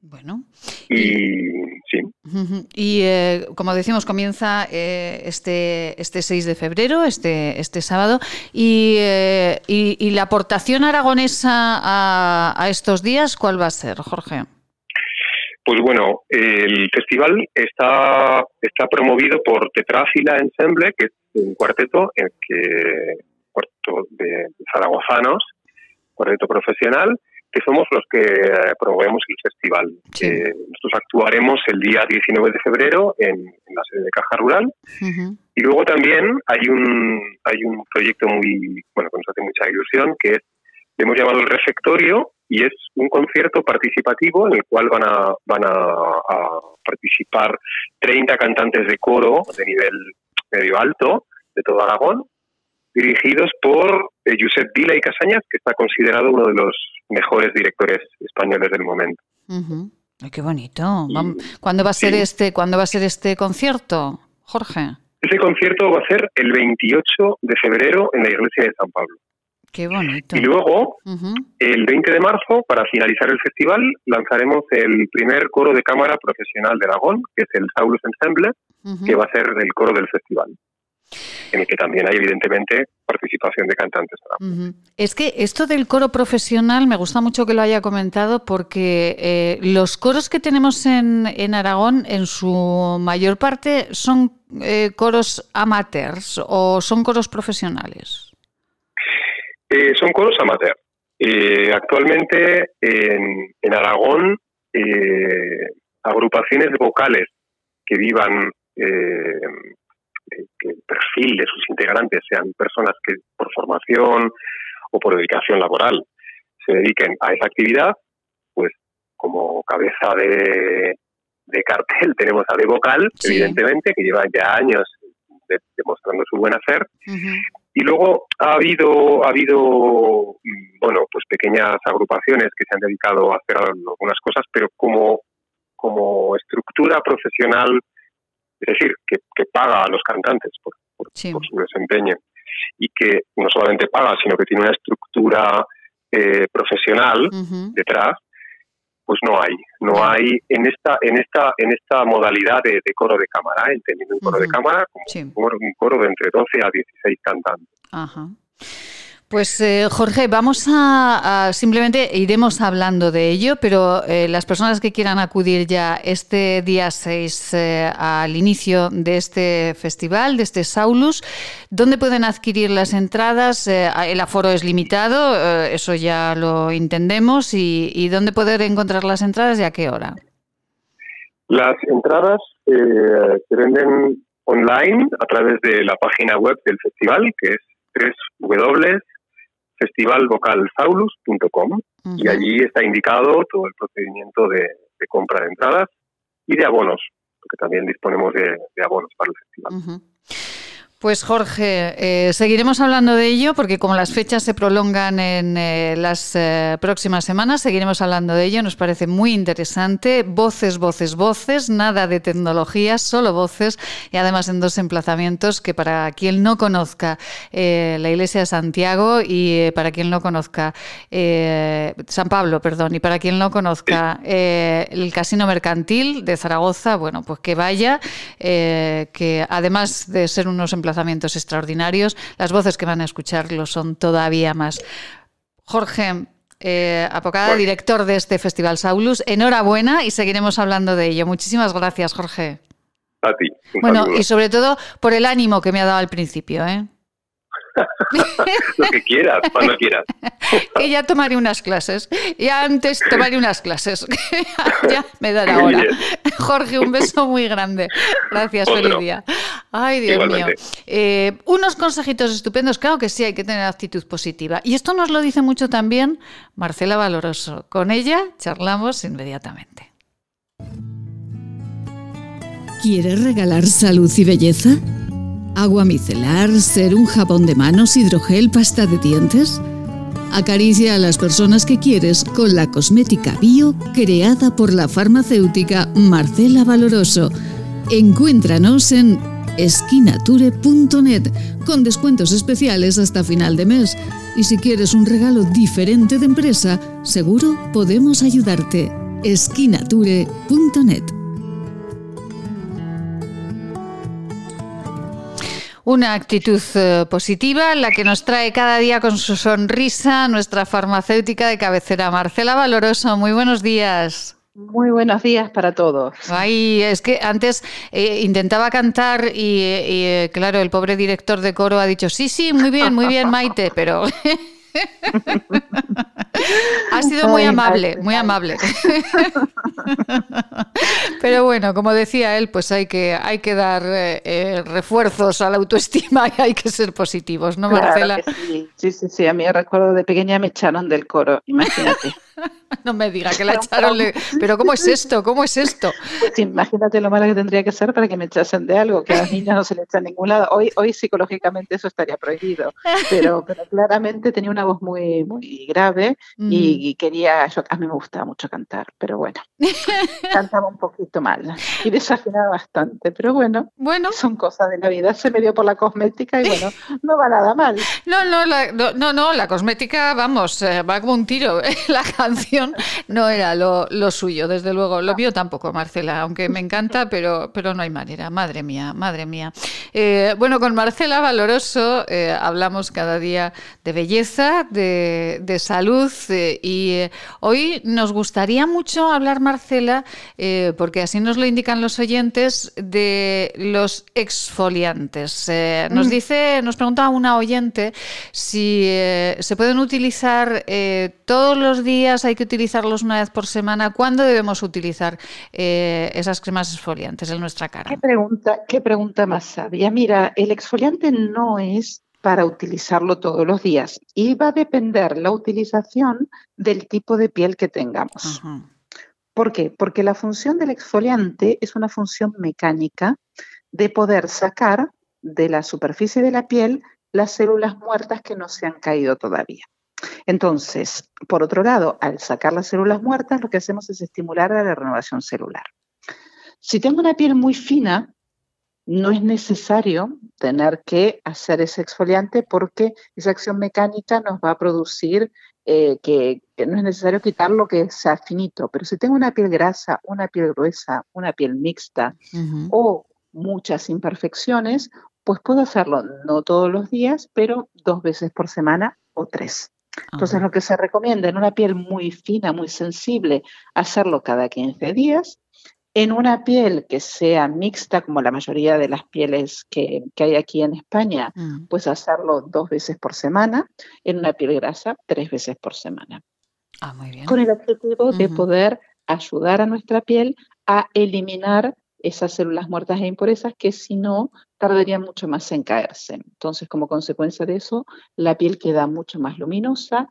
Bueno. Y sí. Y eh, como decimos, comienza eh, este, este 6 de febrero, este, este sábado. Y, eh, y, la aportación aragonesa a, a, estos días, ¿cuál va a ser, Jorge? Pues bueno, el festival está, está promovido por Tetráfila Ensemble, que es un cuarteto en que cuarteto de zaragozanos, cuarteto profesional, que somos los que eh, promovemos el festival. Eh, nosotros actuaremos el día 19 de febrero en, la sede de Caja Rural. Y luego también hay un, hay un proyecto muy, bueno, que nos hace mucha ilusión, que es, le hemos llamado el Refectorio, y es un concierto participativo en el cual van a, van a, a participar 30 cantantes de coro de nivel medio alto de todo Aragón dirigidos por eh, Josep Vila y Casañas, que está considerado uno de los mejores directores españoles del momento. Ay, qué bonito. ¿Cuándo va a ser este? ¿Cuándo va a ser este concierto, Jorge? Ese concierto va a ser el 28 de febrero en la iglesia de San Pablo. Qué bonito. Y luego, el 20 de marzo, para finalizar el festival, lanzaremos el primer coro de cámara profesional de Aragón, que es el Saulus Ensemble, que va a ser el coro del festival en el que también hay evidentemente participación de cantantes. Es que esto del coro profesional me gusta mucho que lo haya comentado porque eh, los coros que tenemos en, en, Aragón en su mayor parte son eh, coros amateurs o son coros profesionales. Eh, son coros amateurs. actualmente en, en Aragón agrupaciones vocales que vivan que el perfil de sus integrantes sean personas que por formación o por dedicación laboral se dediquen a esa actividad, pues como cabeza de, cartel tenemos a De Vocal, evidentemente, que lleva ya años demostrando su buen hacer. Y luego ha habido, ha habido, bueno, pues pequeñas agrupaciones que se han dedicado a hacer algunas cosas, pero como, como estructura profesional es decir, que, paga a los cantantes por, su desempeño. Y que no solamente paga, sino que tiene una estructura eh, profesional detrás, pues no hay, no hay en esta en esta en esta modalidad de, coro de cámara, entendiendo un coro de cámara como un, coro de entre 12 a 16 cantantes. Ajá. Pues eh, Jorge, vamos a, simplemente iremos hablando de ello, pero eh, las personas que quieran acudir ya este día 6 eh, al inicio de este festival, de este Saulus, ¿dónde pueden adquirir las entradas? el aforo es limitado, eso ya lo entendemos, y, dónde poder encontrar las entradas y a qué hora? Las entradas se venden online a través de la página web del festival, que es www festivalvocalsaulus.com y allí está indicado todo el procedimiento de, compra de entradas y de abonos, porque también disponemos de, abonos para el festival. Pues Jorge, eh, seguiremos hablando de ello porque como las fechas se prolongan en eh, las eh, próximas semanas, seguiremos hablando de ello. Nos parece muy interesante. Voces, voces, voces, nada de tecnología, solo voces y además en dos emplazamientos que para quien no conozca la iglesia de Santiago y para quien no conozca San Pablo, perdón, y para quien no conozca el Casino Mercantil de Zaragoza, bueno, pues que vaya, que además de ser unos emplazamientos emplazamientos extraordinarios. Las voces que van a escuchar lo son todavía más. Jorge, eh, Apocada, director de este Festival Saulus, enhorabuena y seguiremos hablando de ello. Muchísimas gracias, Jorge. A ti. Bueno, y sobre todo por el ánimo que me ha dado al principio. ¿eh? Lo que quieras, cuando quieras. que ya tomaré unas clases. Y antes tomaré unas clases. ya me dará hora. Jorge, un beso muy grande. Gracias, feliz día. Ay, Dios mío. Eh, unos consejitos estupendos. Claro que sí, hay que tener actitud positiva. Y esto nos lo dice mucho también Marcela Valoroso. Con ella charlamos inmediatamente. ¿Quieres regalar salud y belleza? agua micelar, ser un jabón de manos, hidrogel, pasta de dientes. Acaricia a las personas que quieres con la cosmética bio creada por la farmacéutica Marcela Valoroso. Encuéntranos en esquinature.net con descuentos especiales hasta final de mes. Y si quieres un regalo diferente de empresa, seguro podemos ayudarte. esquinature.net Una actitud eh, positiva, la que nos trae cada día con su sonrisa nuestra farmacéutica de cabecera, Marcela Valoroso. Muy buenos días. Muy buenos días para todos. Ay, es que antes eh, intentaba cantar y, eh, claro, el pobre director de coro ha dicho, sí, sí, muy bien, muy bien, Maite, pero... ha sido muy amable, muy amable. Pero bueno, como decía él, pues hay que, hay que dar eh, eh, refuerzos a la autoestima y hay que ser positivos, ¿no, Marcela? sí. sí, sí, sí. A mí recuerdo de pequeña me echaron del coro, imagínate. no me diga que la echaron. Pero ¿cómo es esto? ¿Cómo es esto? Pues imagínate lo malo que tendría que ser para que me echasen de algo, que a las niñas no se le echa ningún lado. Hoy, hoy psicológicamente eso estaría prohibido, pero, pero claramente tenía una voz muy, muy grave y, y quería, yo, a mí me gustaba mucho cantar, pero bueno, cantaba un poquito mal y desafinaba bastante, pero bueno, bueno, son cosas de la vida, se me dio por la cosmética y bueno, no va nada mal. No, no, la, no, no, la cosmética, vamos, eh, va como un tiro, la canción no era lo, lo, suyo, desde luego, lo mío tampoco, Marcela, aunque me encanta, pero, pero no hay manera, madre mía, madre mía. Eh, bueno, con Marcela Valoroso eh, hablamos cada día de belleza, de, de salud y eh, hoy nos gustaría mucho hablar, Marcela, porque así nos lo indican los oyentes, de los exfoliantes. Nos mm. dice, nos pregunta una oyente si se pueden utilizar todos los días, hay que utilizarlos una vez por semana. ¿Cuándo debemos utilizar esas cremas exfoliantes en nuestra cara? ¿Qué pregunta, qué pregunta más sabia? Mira, el exfoliante no es para utilizarlo todos los días y va a depender la utilización del tipo de piel que tengamos. ¿Por qué? Porque la función del exfoliante es una función mecánica de poder sacar de la superficie de la piel las células muertas que no se han caído todavía. Entonces, por otro lado, al sacar las células muertas, lo que hacemos es estimular a la renovación celular. Si tengo una piel muy fina, no es necesario tener que hacer ese exfoliante porque esa acción mecánica nos va a producir eh, que, no es necesario quitar lo que sea finito. Pero si tengo una piel grasa, una piel gruesa, una piel mixta o muchas imperfecciones, pues puedo hacerlo no todos los días, pero dos veces por semana o tres. Entonces, lo que se recomienda en una piel muy fina, muy sensible, hacerlo cada 15 días en una piel que sea mixta, como la mayoría de las pieles que, hay aquí en España, mm. pues hacerlo dos veces por semana. En una piel grasa, tres veces por semana. Ah, muy bien. Con el objetivo de poder ayudar a nuestra piel a eliminar esas células muertas e impurezas que si no tardarían mucho más en caerse. Entonces, como consecuencia de eso, la piel queda mucho más luminosa,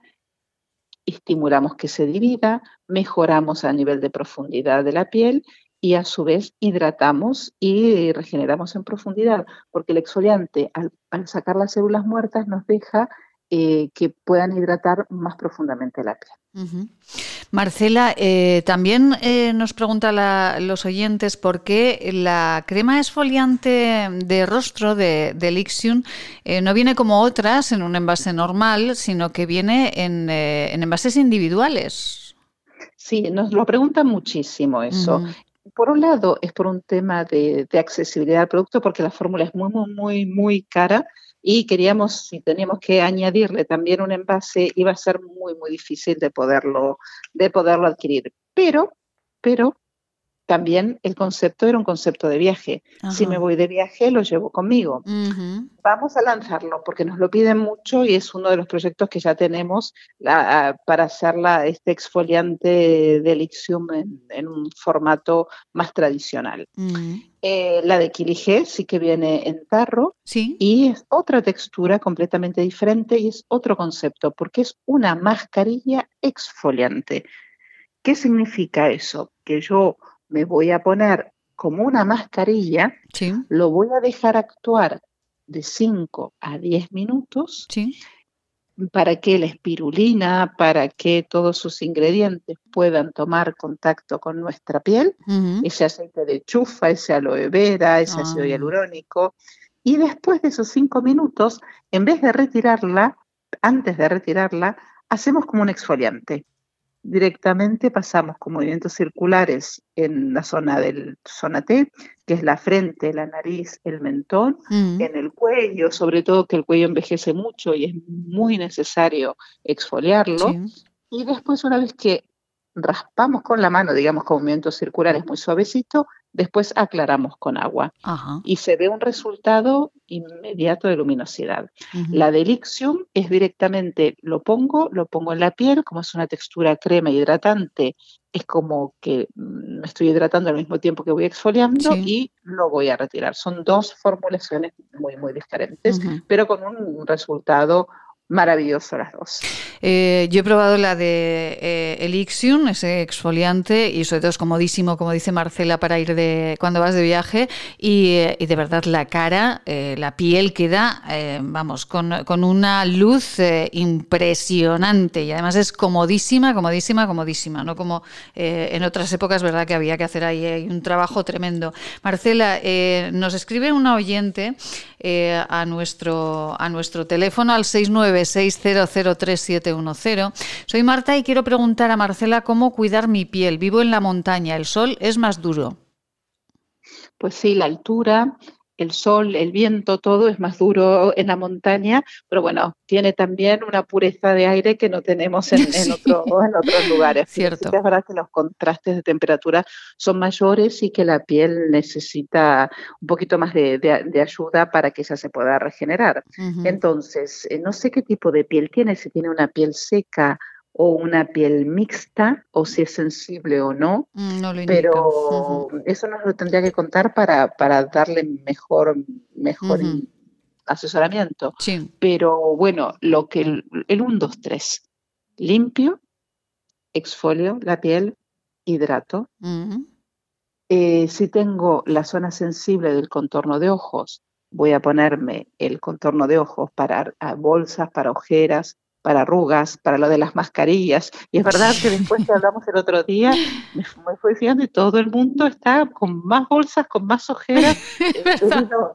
estimulamos que se divida, mejoramos a nivel de profundidad de la piel y a su vez hidratamos y regeneramos en profundidad, porque el exfoliante al, sacar las células muertas nos deja eh, que puedan hidratar más profundamente la piel. Marcela, eh, también eh, nos pregunta los oyentes por qué la crema exfoliante de rostro de, de Lixium no viene como otras en un envase normal, sino que viene en, envases individuales. Sí, nos lo preguntan muchísimo eso por un lado es por un tema de, accesibilidad al producto, porque la fórmula es muy, muy, muy, muy cara y queríamos, si teníamos que añadirle también un envase, iba a ser muy, muy difícil de poderlo, de poderlo adquirir. Pero, pero también el concepto era un concepto de viaje. Si me voy de viaje, lo llevo conmigo. Vamos a lanzarlo porque nos lo piden mucho y es uno de los proyectos que ya tenemos para hacer este exfoliante de Lixium en, un formato más tradicional. Eh, la de Kilige sí que viene en tarro y es otra textura completamente diferente y es otro concepto porque es una mascarilla exfoliante. ¿Qué significa eso? Que yo me voy a poner como una mascarilla, lo voy a dejar actuar de 5 a 10 minutos para que la espirulina, para que todos sus ingredientes puedan tomar contacto con nuestra piel, ese aceite de chufa, ese aloe vera, ese ácido ah. hialurónico. Y después de esos 5 minutos, en vez de retirarla, antes de retirarla, hacemos como un exfoliante directamente pasamos con movimientos circulares en la zona del zona T, que es la frente, la nariz, el mentón, mm. en el cuello, sobre todo que el cuello envejece mucho y es muy necesario exfoliarlo. Y después, una vez que raspamos con la mano, digamos con movimientos circulares muy suavecito, después aclaramos con agua. Y se ve un resultado inmediato de luminosidad. La Delixium es directamente, lo pongo, lo pongo en la piel, como es una textura crema hidratante, es como que mm, me estoy hidratando al mismo tiempo que voy exfoliando y lo voy a retirar. Son dos formulaciones muy, muy diferentes, pero con un resultado maravilloso las dos. Eh, yo he probado la de eh, Elixium, ese exfoliante, y sobre todo es comodísimo, como dice Marcela, para ir de cuando vas de viaje. Y, eh, de verdad la cara, la piel queda, vamos, con, una luz impresionante. Y además es comodísima, comodísima, comodísima. No como en otras épocas, ¿verdad? Que había que hacer ahí un trabajo tremendo. Marcela, nos escribe una oyente a, nuestro, a nuestro teléfono al 69 6003710. Soy Marta y quiero preguntar a Marcela cómo cuidar mi piel. Vivo en la montaña, el sol es más duro. Pues sí, la altura, el sol, el viento, todo es más duro en la montaña, pero bueno, tiene también una pureza de aire que no tenemos en, otros lugares. Cierto. es verdad que los contrastes de temperatura son mayores y que la piel necesita un poquito más de, ayuda para que ella se pueda regenerar. Entonces, eh, no sé qué tipo de piel tiene, si tiene una piel seca o una piel mixta o si es sensible o no, mm, no lo pero eso nos lo tendría que contar para, para darle mejor, mejor asesoramiento. Sí. Pero bueno, lo que el, el 1, 2, 3, limpio, exfolio la piel, hidrato. Eh, si tengo la zona sensible del contorno de ojos, voy a ponerme el contorno de ojos para bolsas, para ojeras, para arrugas, para lo de las mascarillas. Y es verdad que después que hablamos el otro día, me, fui fijando y todo el mundo está con más bolsas, con más ojeras eh,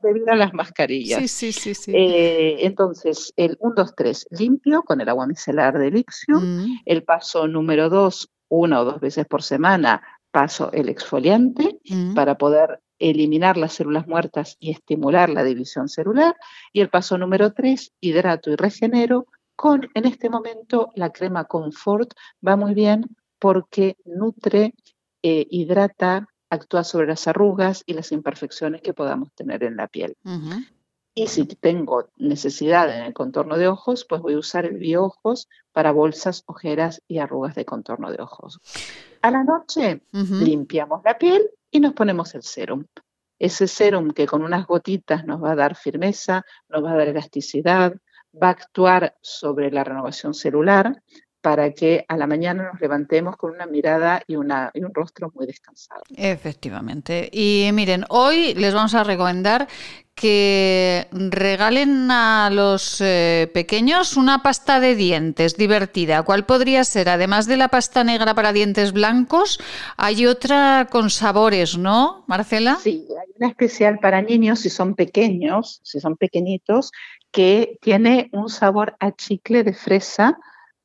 debido, a las mascarillas. Sí, sí, sí. sí. Eh, entonces, el 1, 2, 3, limpio con el agua micelar de Lixium. Mm. El paso número 2, una o dos veces por semana, paso el exfoliante mm. para poder eliminar las células muertas y estimular la división celular. Y el paso número 3, hidrato y regenero con, en este momento, la crema Comfort va muy bien porque nutre, eh, hidrata, actúa sobre las arrugas y las imperfecciones que podamos tener en la piel. Y si tengo necesidad en el contorno de ojos, pues voy a usar el bioojos para bolsas, ojeras y arrugas de contorno de ojos. A la noche limpiamos la piel y nos ponemos el serum. Ese serum que con unas gotitas nos va a dar firmeza, nos va a dar elasticidad, va a actuar sobre la renovación celular para que a la mañana nos levantemos con una mirada y, una, y un rostro muy descansado. Efectivamente. Y miren, hoy les vamos a recomendar que regalen a los eh, pequeños una pasta de dientes divertida. ¿Cuál podría ser? Además de la pasta negra para dientes blancos, hay otra con sabores, ¿no, Marcela? Sí, hay una especial para niños si son pequeños, si son pequeñitos, que tiene un sabor a chicle de fresa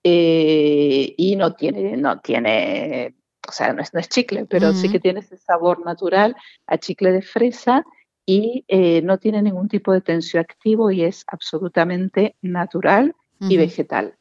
eh, y no tiene, no tiene, o sea, no es, no es chicle, pero sí que tiene ese sabor natural a chicle de fresa y eh, no tiene ningún tipo de tensioactivo y es absolutamente natural y vegetal.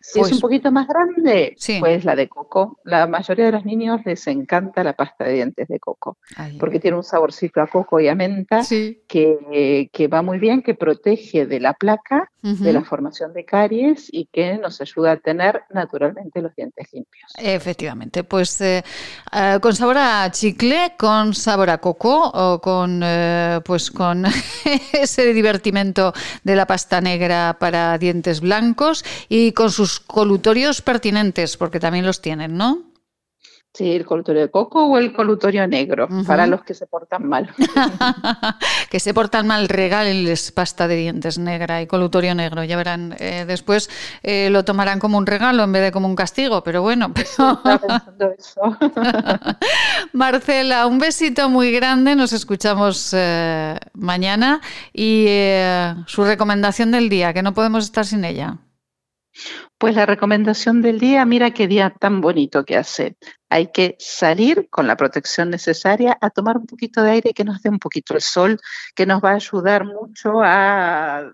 Si es un pues poquito más grande, pues la de coco. La mayoría de los niños les encanta la pasta de dientes de coco, porque tiene un saborcito a coco y a menta que, que, va muy bien, que protege de la placa, de la formación de caries y que nos ayuda a tener naturalmente los dientes limpios. Efectivamente, pues eh, eh, con sabor a chicle, con sabor a coco o con, eh, pues con ese divertimento de la pasta negra para dientes blancos y con sus colutorios pertinentes, porque también los tienen, ¿no? Sí, el colutorio de coco o el colutorio negro, para los que se portan mal. que se portan mal, regálenles pasta de dientes negra y colutorio negro. Ya verán, eh, después eh, lo tomarán como un regalo en vez de como un castigo, pero bueno. Marcela, un besito muy grande, nos escuchamos eh, mañana y su recomendación del día, que no podemos estar sin ella. Pues la recomendación del día, mira qué día tan bonito que hace. Hay que salir con la protección necesaria a tomar un poquito de aire que nos dé un poquito el sol, que nos va a ayudar mucho a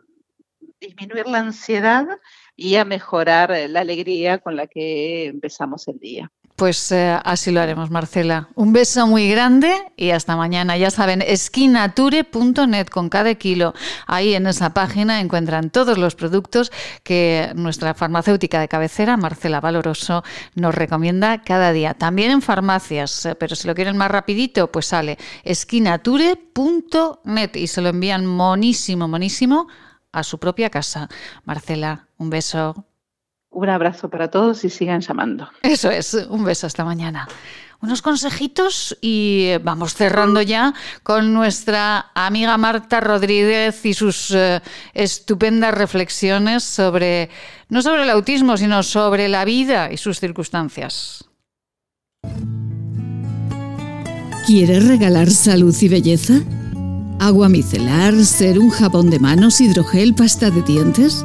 disminuir la ansiedad y a mejorar la alegría con la que empezamos el día. Pues eh, así lo haremos, Marcela. Un beso muy grande y hasta mañana. Ya saben, esquinature.net con cada kilo. Ahí en esa página encuentran todos los productos que nuestra farmacéutica de cabecera, Marcela Valoroso, nos recomienda cada día. También en farmacias, eh, pero si lo quieren más rapidito, pues sale esquinature.net y se lo envían monísimo, monísimo a su propia casa. Marcela, Un beso. Un abrazo para todos y sigan llamando. Eso es, un beso hasta mañana. Unos consejitos y vamos cerrando ya con nuestra amiga Marta Rodríguez y sus eh, estupendas reflexiones sobre, no sobre el autismo, sino sobre la vida y sus circunstancias. ¿Quieres regalar salud y belleza? ¿Agua micelar, ser un jabón de manos, hidrogel, pasta de dientes?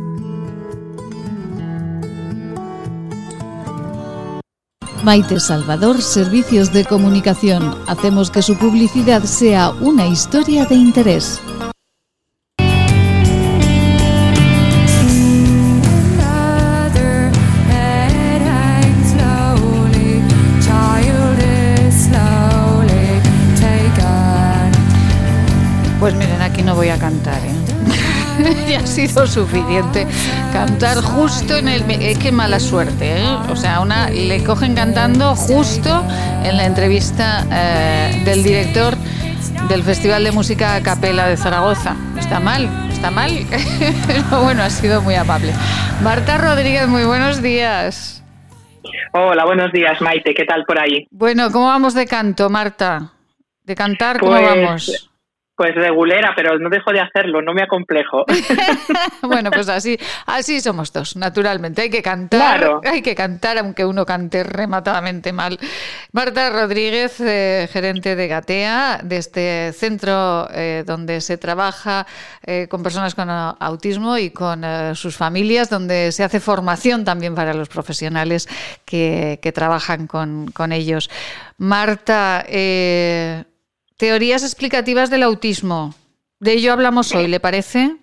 Maite Salvador, Servicios de Comunicación. Hacemos que su publicidad sea una historia de interés. Sido suficiente cantar justo en el... Es que mala suerte, ¿eh? O sea, una le cogen cantando justo en la entrevista eh, del director del Festival de Música Capela de Zaragoza. Está mal, está mal, pero bueno, ha sido muy amable. Marta Rodríguez, muy buenos días. Hola, buenos días, Maite, ¿qué tal por ahí? Bueno, ¿cómo vamos de canto, Marta? De cantar, ¿cómo Pues, vamos? Pues regulera, pero no dejo de hacerlo, no me acomplejo. bueno, pues así, así somos dos, naturalmente. Hay que cantar, Claro. hay que cantar, aunque uno cante rematadamente mal. Marta Rodríguez, eh, gerente de Gatea, de este centro eh, donde se trabaja eh, con personas con autismo y con sus familias, donde se hace formación también para los profesionales que, que trabajan con, con ellos. Marta, eh, teorías explicativas del autismo. De ello hablamos hoy, ¿le parece?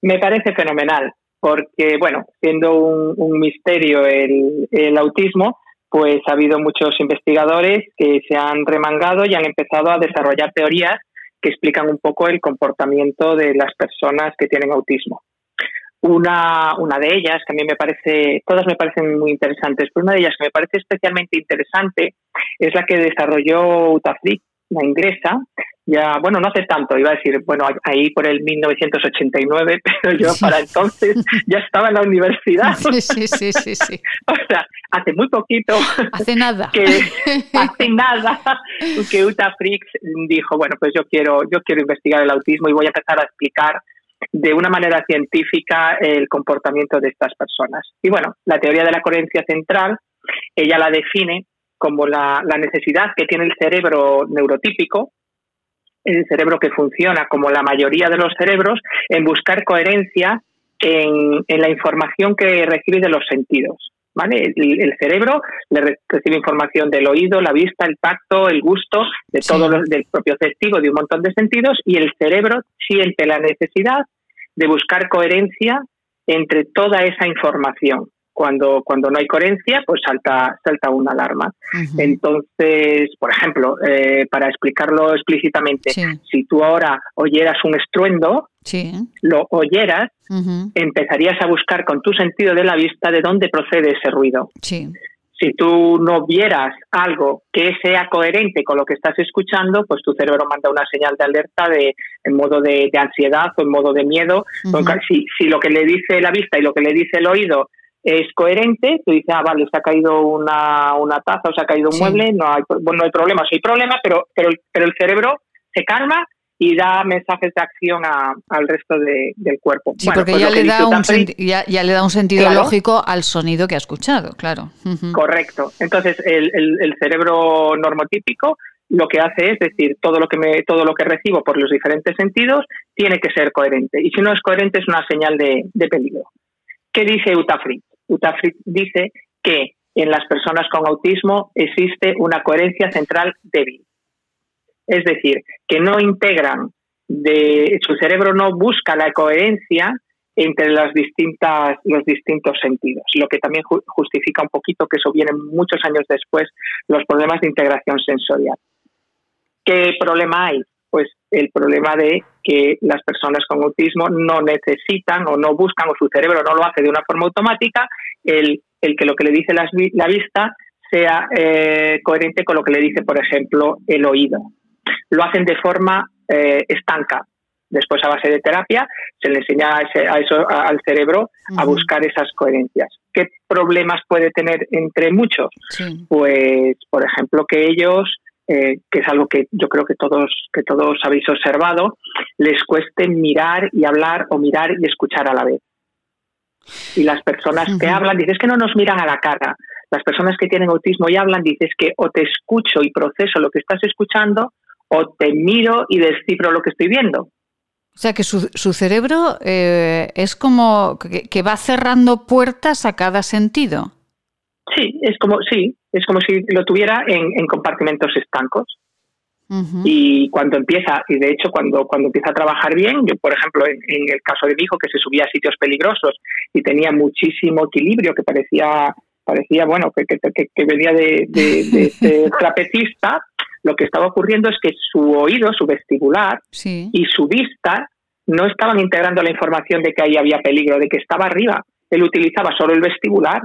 Me parece fenomenal, porque, bueno, siendo un, misterio el, autismo, pues ha habido muchos investigadores que se han remangado y han empezado a desarrollar teorías que explican un poco el comportamiento de las personas que tienen autismo. Una, una de ellas, que a mí me parece, todas me parecen muy interesantes, pero una de ellas que me parece especialmente interesante es la que desarrolló Utafric, la inglesa, ya, bueno, no hace tanto, iba a decir, bueno, ahí por el 1989, pero yo para entonces ya estaba en la universidad. Sí, sí, sí, sí, sí. O sea, hace muy poquito. Hace nada. Que hace nada que Uta Fricks dijo, bueno, pues yo quiero, yo quiero investigar el autismo y voy a empezar a explicar de una manera científica el comportamiento de estas personas. Y bueno, la teoría de la coherencia central, ella la define como la, la necesidad que tiene el cerebro neurotípico, el cerebro que funciona como la mayoría de los cerebros, en buscar coherencia en, en la información que recibe de los sentidos. ¿Vale? El, el cerebro le re- recibe información del oído, la vista, el tacto, el gusto, de Sí. todo lo- del propio testigo, de un montón de sentidos, y el cerebro siente la necesidad de buscar coherencia entre toda esa información. Cuando, cuando no hay coherencia, pues salta, salta una alarma. Entonces, por ejemplo, eh, para explicarlo explícitamente, Sí. si tú ahora oyeras un estruendo, Sí. lo oyeras, empezarías a buscar con tu sentido de la vista de dónde procede ese ruido. Sí. Si tú no vieras algo que sea coherente con lo que estás escuchando, pues tu cerebro manda una señal de alerta de en modo de, de ansiedad o en modo de miedo. Si, si lo que le dice la vista y lo que le dice el oído es coherente, tú dices, ah, vale, se ha caído una, una taza o se ha caído un Sí. mueble, no hay, bueno, no hay problema, sí hay problema, pero, pero, el- pero el cerebro se calma y da mensajes de acción a- al resto de- del cuerpo. Sí, Bueno, porque pues ya le, da un ya, ya le da un sentido Claro. lógico al sonido que ha escuchado, claro. Correcto. Entonces, el, el- el cerebro normotípico lo que hace es decir, todo lo que me, todo lo que recibo por los diferentes sentidos tiene que ser coherente. Y si no es coherente es una señal de, de peligro. ¿Qué dice Utafrit? Utafrit dice que en las personas con autismo existe una coherencia central débil. Es decir, que no integran, de, su cerebro no busca la coherencia entre las distintas, los distintos sentidos, lo que también ju- justifica un poquito que eso viene muchos años después, los problemas de integración sensorial. ¿Qué problema hay? El problema de que las personas con autismo no necesitan o no buscan o su cerebro no lo hace de una forma automática el, el que lo que le dice la, la vista sea eh, coherente con lo que le dice, por ejemplo, el oído. Lo hacen de forma eh, estanca. Después, a base de terapia, se le enseña a, eso, al cerebro a buscar esas coherencias. ¿Qué problemas puede tener entre muchos? Pues, por ejemplo, que ellos eh, que es algo que yo creo que todos, que todos habéis observado, les cueste mirar y hablar o mirar y escuchar a la vez. Y las personas que hablan, dices que no nos miran a la cara. Las personas que tienen autismo y hablan, dices que o te escucho y proceso lo que estás escuchando, o te miro y descifro lo que estoy viendo. O sea que su, su cerebro eh, es como que, va cerrando puertas a cada sentido. Sí, es como, sí, es como si lo tuviera en, compartimentos estancos. Y cuando empieza, y de hecho cuando, cuando empieza a trabajar bien, yo por ejemplo en, el caso de mi hijo que se subía a sitios peligrosos y tenía muchísimo equilibrio, que parecía, parecía bueno, que, que, venía de, de, trapecista, lo que estaba ocurriendo es que su oído, su vestibular y su vista no estaban integrando la información de que ahí había peligro, de que estaba arriba. Él utilizaba solo el vestibular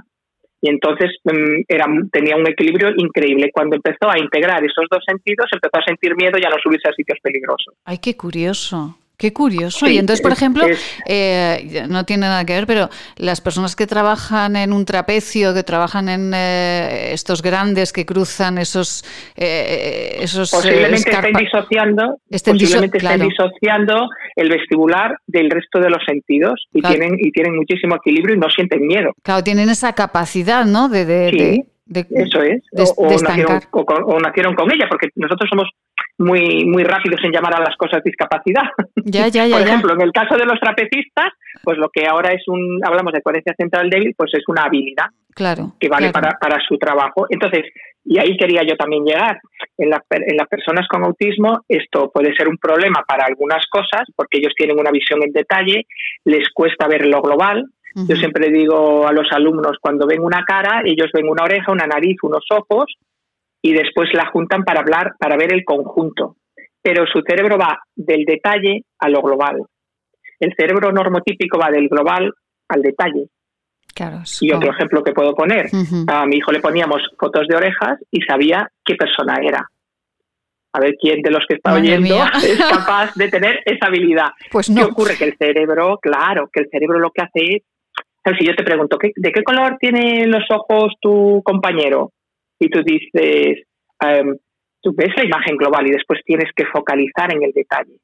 y entonces mm, era, tenía un equilibrio increíble. Cuando empezó a integrar esos dos sentidos, empezó a sentir miedo y a no subirse a sitios peligrosos. Ay, qué curioso. Qué curioso. y entonces, por ejemplo, eh, no tiene nada que ver, pero las personas que trabajan en un trapecio, que trabajan en eh, estos grandes que cruzan esos... Eh, esos posiblemente estén disociando, posiblemente estén disociando el vestibular del resto de los sentidos y, tienen, y tienen muchísimo equilibrio y no sienten miedo. Claro, tienen esa capacidad, ¿no? De, de, eso es. o, nacieron, o, nacieron, con ella, porque nosotros somos muy muy rápidos en llamar a las cosas discapacidad. Ya, ya, Por ejemplo, en el caso de los trapecistas, pues lo que ahora es un, hablamos de coherencia central débil, pues es una habilidad claro, que vale Para, para su trabajo. Entonces, y ahí quería yo también llegar. En, en las personas con autismo esto puede ser un problema para algunas cosas, porque ellos tienen una visión en detalle, les cuesta ver lo global, yo siempre digo a los alumnos, cuando ven una cara, ellos ven una oreja, una nariz, unos ojos y después la juntan para hablar, para ver el conjunto. Pero su cerebro va del detalle a lo global. El cerebro normotípico va del global al detalle. y otro ejemplo que puedo poner, a mi hijo le poníamos fotos de orejas y sabía qué persona era. A ver quién de los que está oyendo es capaz de tener esa habilidad. Pues no. ¿Qué ocurre? Que el cerebro, claro, que el cerebro lo que hace es si yo te pregunto, ¿de qué color tienen los ojos tu compañero? Y tú dices, em, tú ves la imagen global y después tienes que focalizar en el detalle.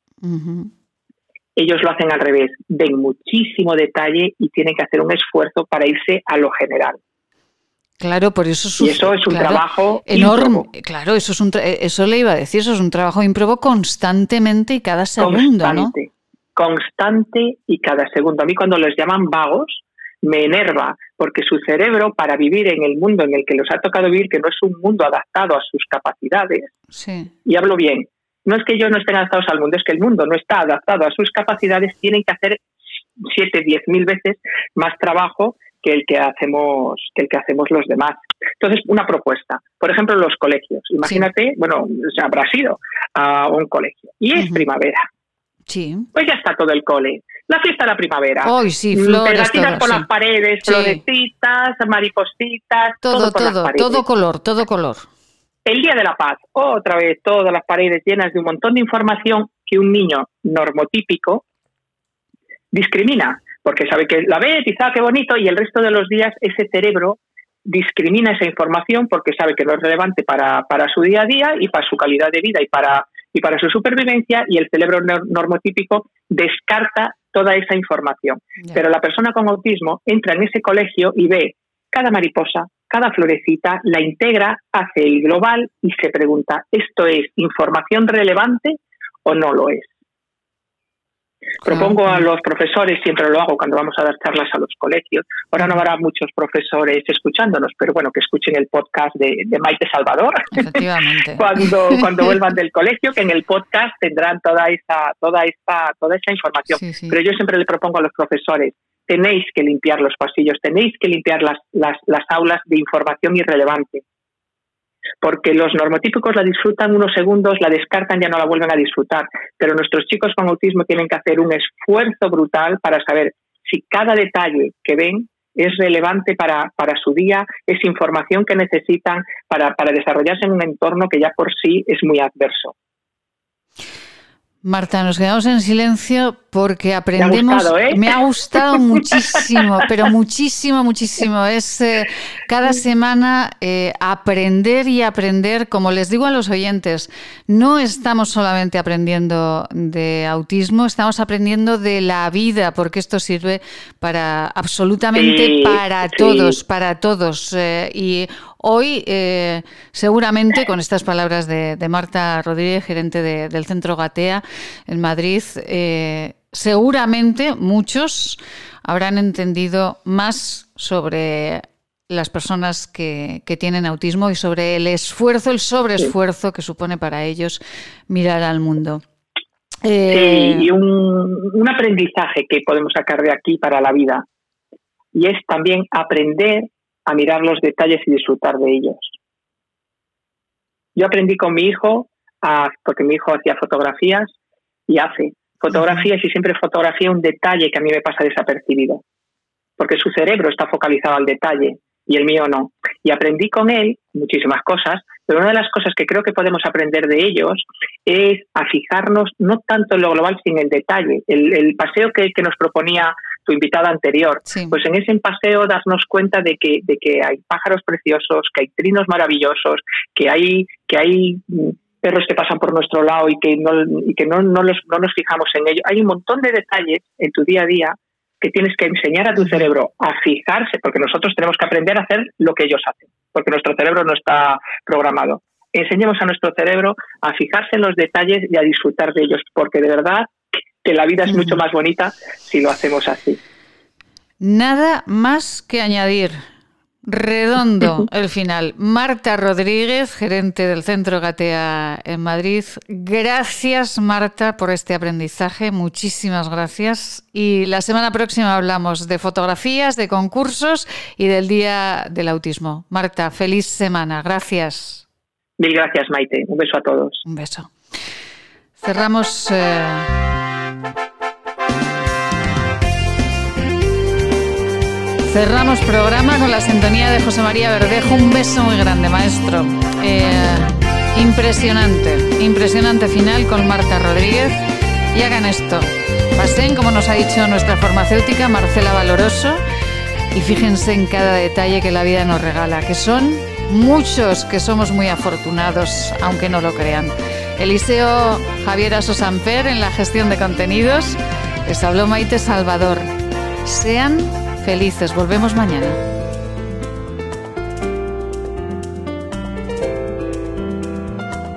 Ellos lo hacen al revés, ven muchísimo detalle y tienen que hacer un esfuerzo para irse a lo general. Claro, por eso es un, y eso es un trabajo enorme. Claro, eso es un eso le iba a decir, eso es un trabajo improbo constantemente y cada segundo, constante, Constante y cada segundo. A mí cuando les llaman vagos, me enerva, porque su cerebro, para vivir en el mundo en el que los ha tocado vivir, que no es un mundo adaptado a sus capacidades, y hablo bien, no es que ellos no estén adaptados al mundo, es que el mundo no está adaptado a sus capacidades, tienen que hacer siete, diez mil veces más trabajo que el que hacemos que el que hacemos los demás. Entonces, una propuesta. Por ejemplo, los colegios. Imagínate, bueno, se habrá sido a un colegio y es primavera. Sí. Pues ya está todo el cole la fiesta de la primavera. Hoy sí, mm, flores. Pegatinas por las paredes, florecitas, maripositas, todo, todo, todo, todo color, todo color. El Día de la Paz, otra vez todas las paredes llenas de un montón de información que un niño normotípico discrimina, porque sabe que la ve, quizá qué bonito, y el resto de los días ese cerebro discrimina esa información porque sabe que no es relevante para, para su día a día y para su calidad de vida y para, y para su supervivencia, y el cerebro normotípico descarta toda esa información. Pero la persona con autismo entra en ese colegio y ve cada mariposa, cada florecita, la integra, hace el global y se pregunta, ¿esto es información relevante o no lo es? Propongo a los profesores, siempre lo hago cuando vamos a dar charlas a los colegios. Ahora no habrá muchos profesores escuchándonos, pero bueno, que escuchen el podcast de, Maite Salvador cuando, cuando vuelvan del colegio, que en el podcast tendrán toda esa, toda esta, toda esa información. Pero yo siempre le propongo a los profesores, tenéis que limpiar los pasillos, tenéis que limpiar las, las, las aulas de información irrelevante. Porque los normotípicos la disfrutan unos segundos, la descartan, ya no la vuelven a disfrutar. Pero nuestros chicos con autismo tienen que hacer un esfuerzo brutal para saber si cada detalle que ven es relevante para, para su día, es información que necesitan para, para desarrollarse en un entorno que ya por sí es muy adverso. Marta, nos quedamos en silencio porque aprendemos. Me ha gustado, ¿eh? muchísimo, pero muchísimo, muchísimo. Es eh, cada semana eh, aprender y aprender. Como les digo a los oyentes, no estamos solamente aprendiendo de autismo, estamos aprendiendo de la vida, porque esto sirve para absolutamente para todos, para todos. y Hoy, eh, seguramente, con estas palabras de, Marta Rodríguez, gerente del Centro Gatea en Madrid, eh, seguramente muchos habrán entendido más sobre las personas que, tienen autismo y sobre el esfuerzo, el sobreesfuerzo que supone para ellos mirar al mundo. Eh, y un aprendizaje que podemos sacar de aquí para la vida. Y es también aprender a mirar los detalles y disfrutar de ellos. Yo aprendí con mi hijo, a, porque mi hijo hacía fotografías y hace fotografías y siempre fotografía un detalle que a mí me pasa desapercibido, porque su cerebro está focalizado al detalle y el mío no. Y aprendí con él muchísimas cosas, pero una de las cosas que creo que podemos aprender de ellos es a fijarnos no tanto en lo global, sino en el detalle. El, paseo que, que, nos proponía tu invitada anterior, pues en ese paseo darnos cuenta de que, de que hay pájaros preciosos, que hay trinos maravillosos, que hay, que hay mm, perros que pasan por nuestro lado y que no, y que no, no, los, no nos fijamos en ello. Hay un montón de detalles en tu día a día que tienes que enseñar a tu cerebro a fijarse, porque nosotros tenemos que aprender a hacer lo que ellos hacen, porque nuestro cerebro no está programado. Enseñemos a nuestro cerebro a fijarse en los detalles y a disfrutar de ellos, porque de verdad que la vida es mucho más bonita si lo hacemos así. Nada más que añadir. Redondo el final. Marta Rodríguez, gerente del Centro Gatea en Madrid. Gracias, Marta, por este aprendizaje. Muchísimas gracias. Y la semana próxima hablamos de fotografías, de concursos y del Día del Autismo. Marta, feliz semana. Gracias. Mil gracias, Maite. Un beso a todos. Un beso. Cerramos. Eh, Cerramos programa con la sintonía de José María Verdejo. Un beso muy grande, maestro. Eh, impresionante, impresionante final con Marta Rodríguez. Y hagan esto. Pasen, como nos ha dicho nuestra farmacéutica Marcela Valoroso, y fíjense en cada detalle que la vida nos regala, que son muchos que somos muy afortunados, aunque no lo crean. Eliseo Javier Asosamper en la gestión de contenidos. Les habló Maite Salvador. Sean felices. Volvemos mañana.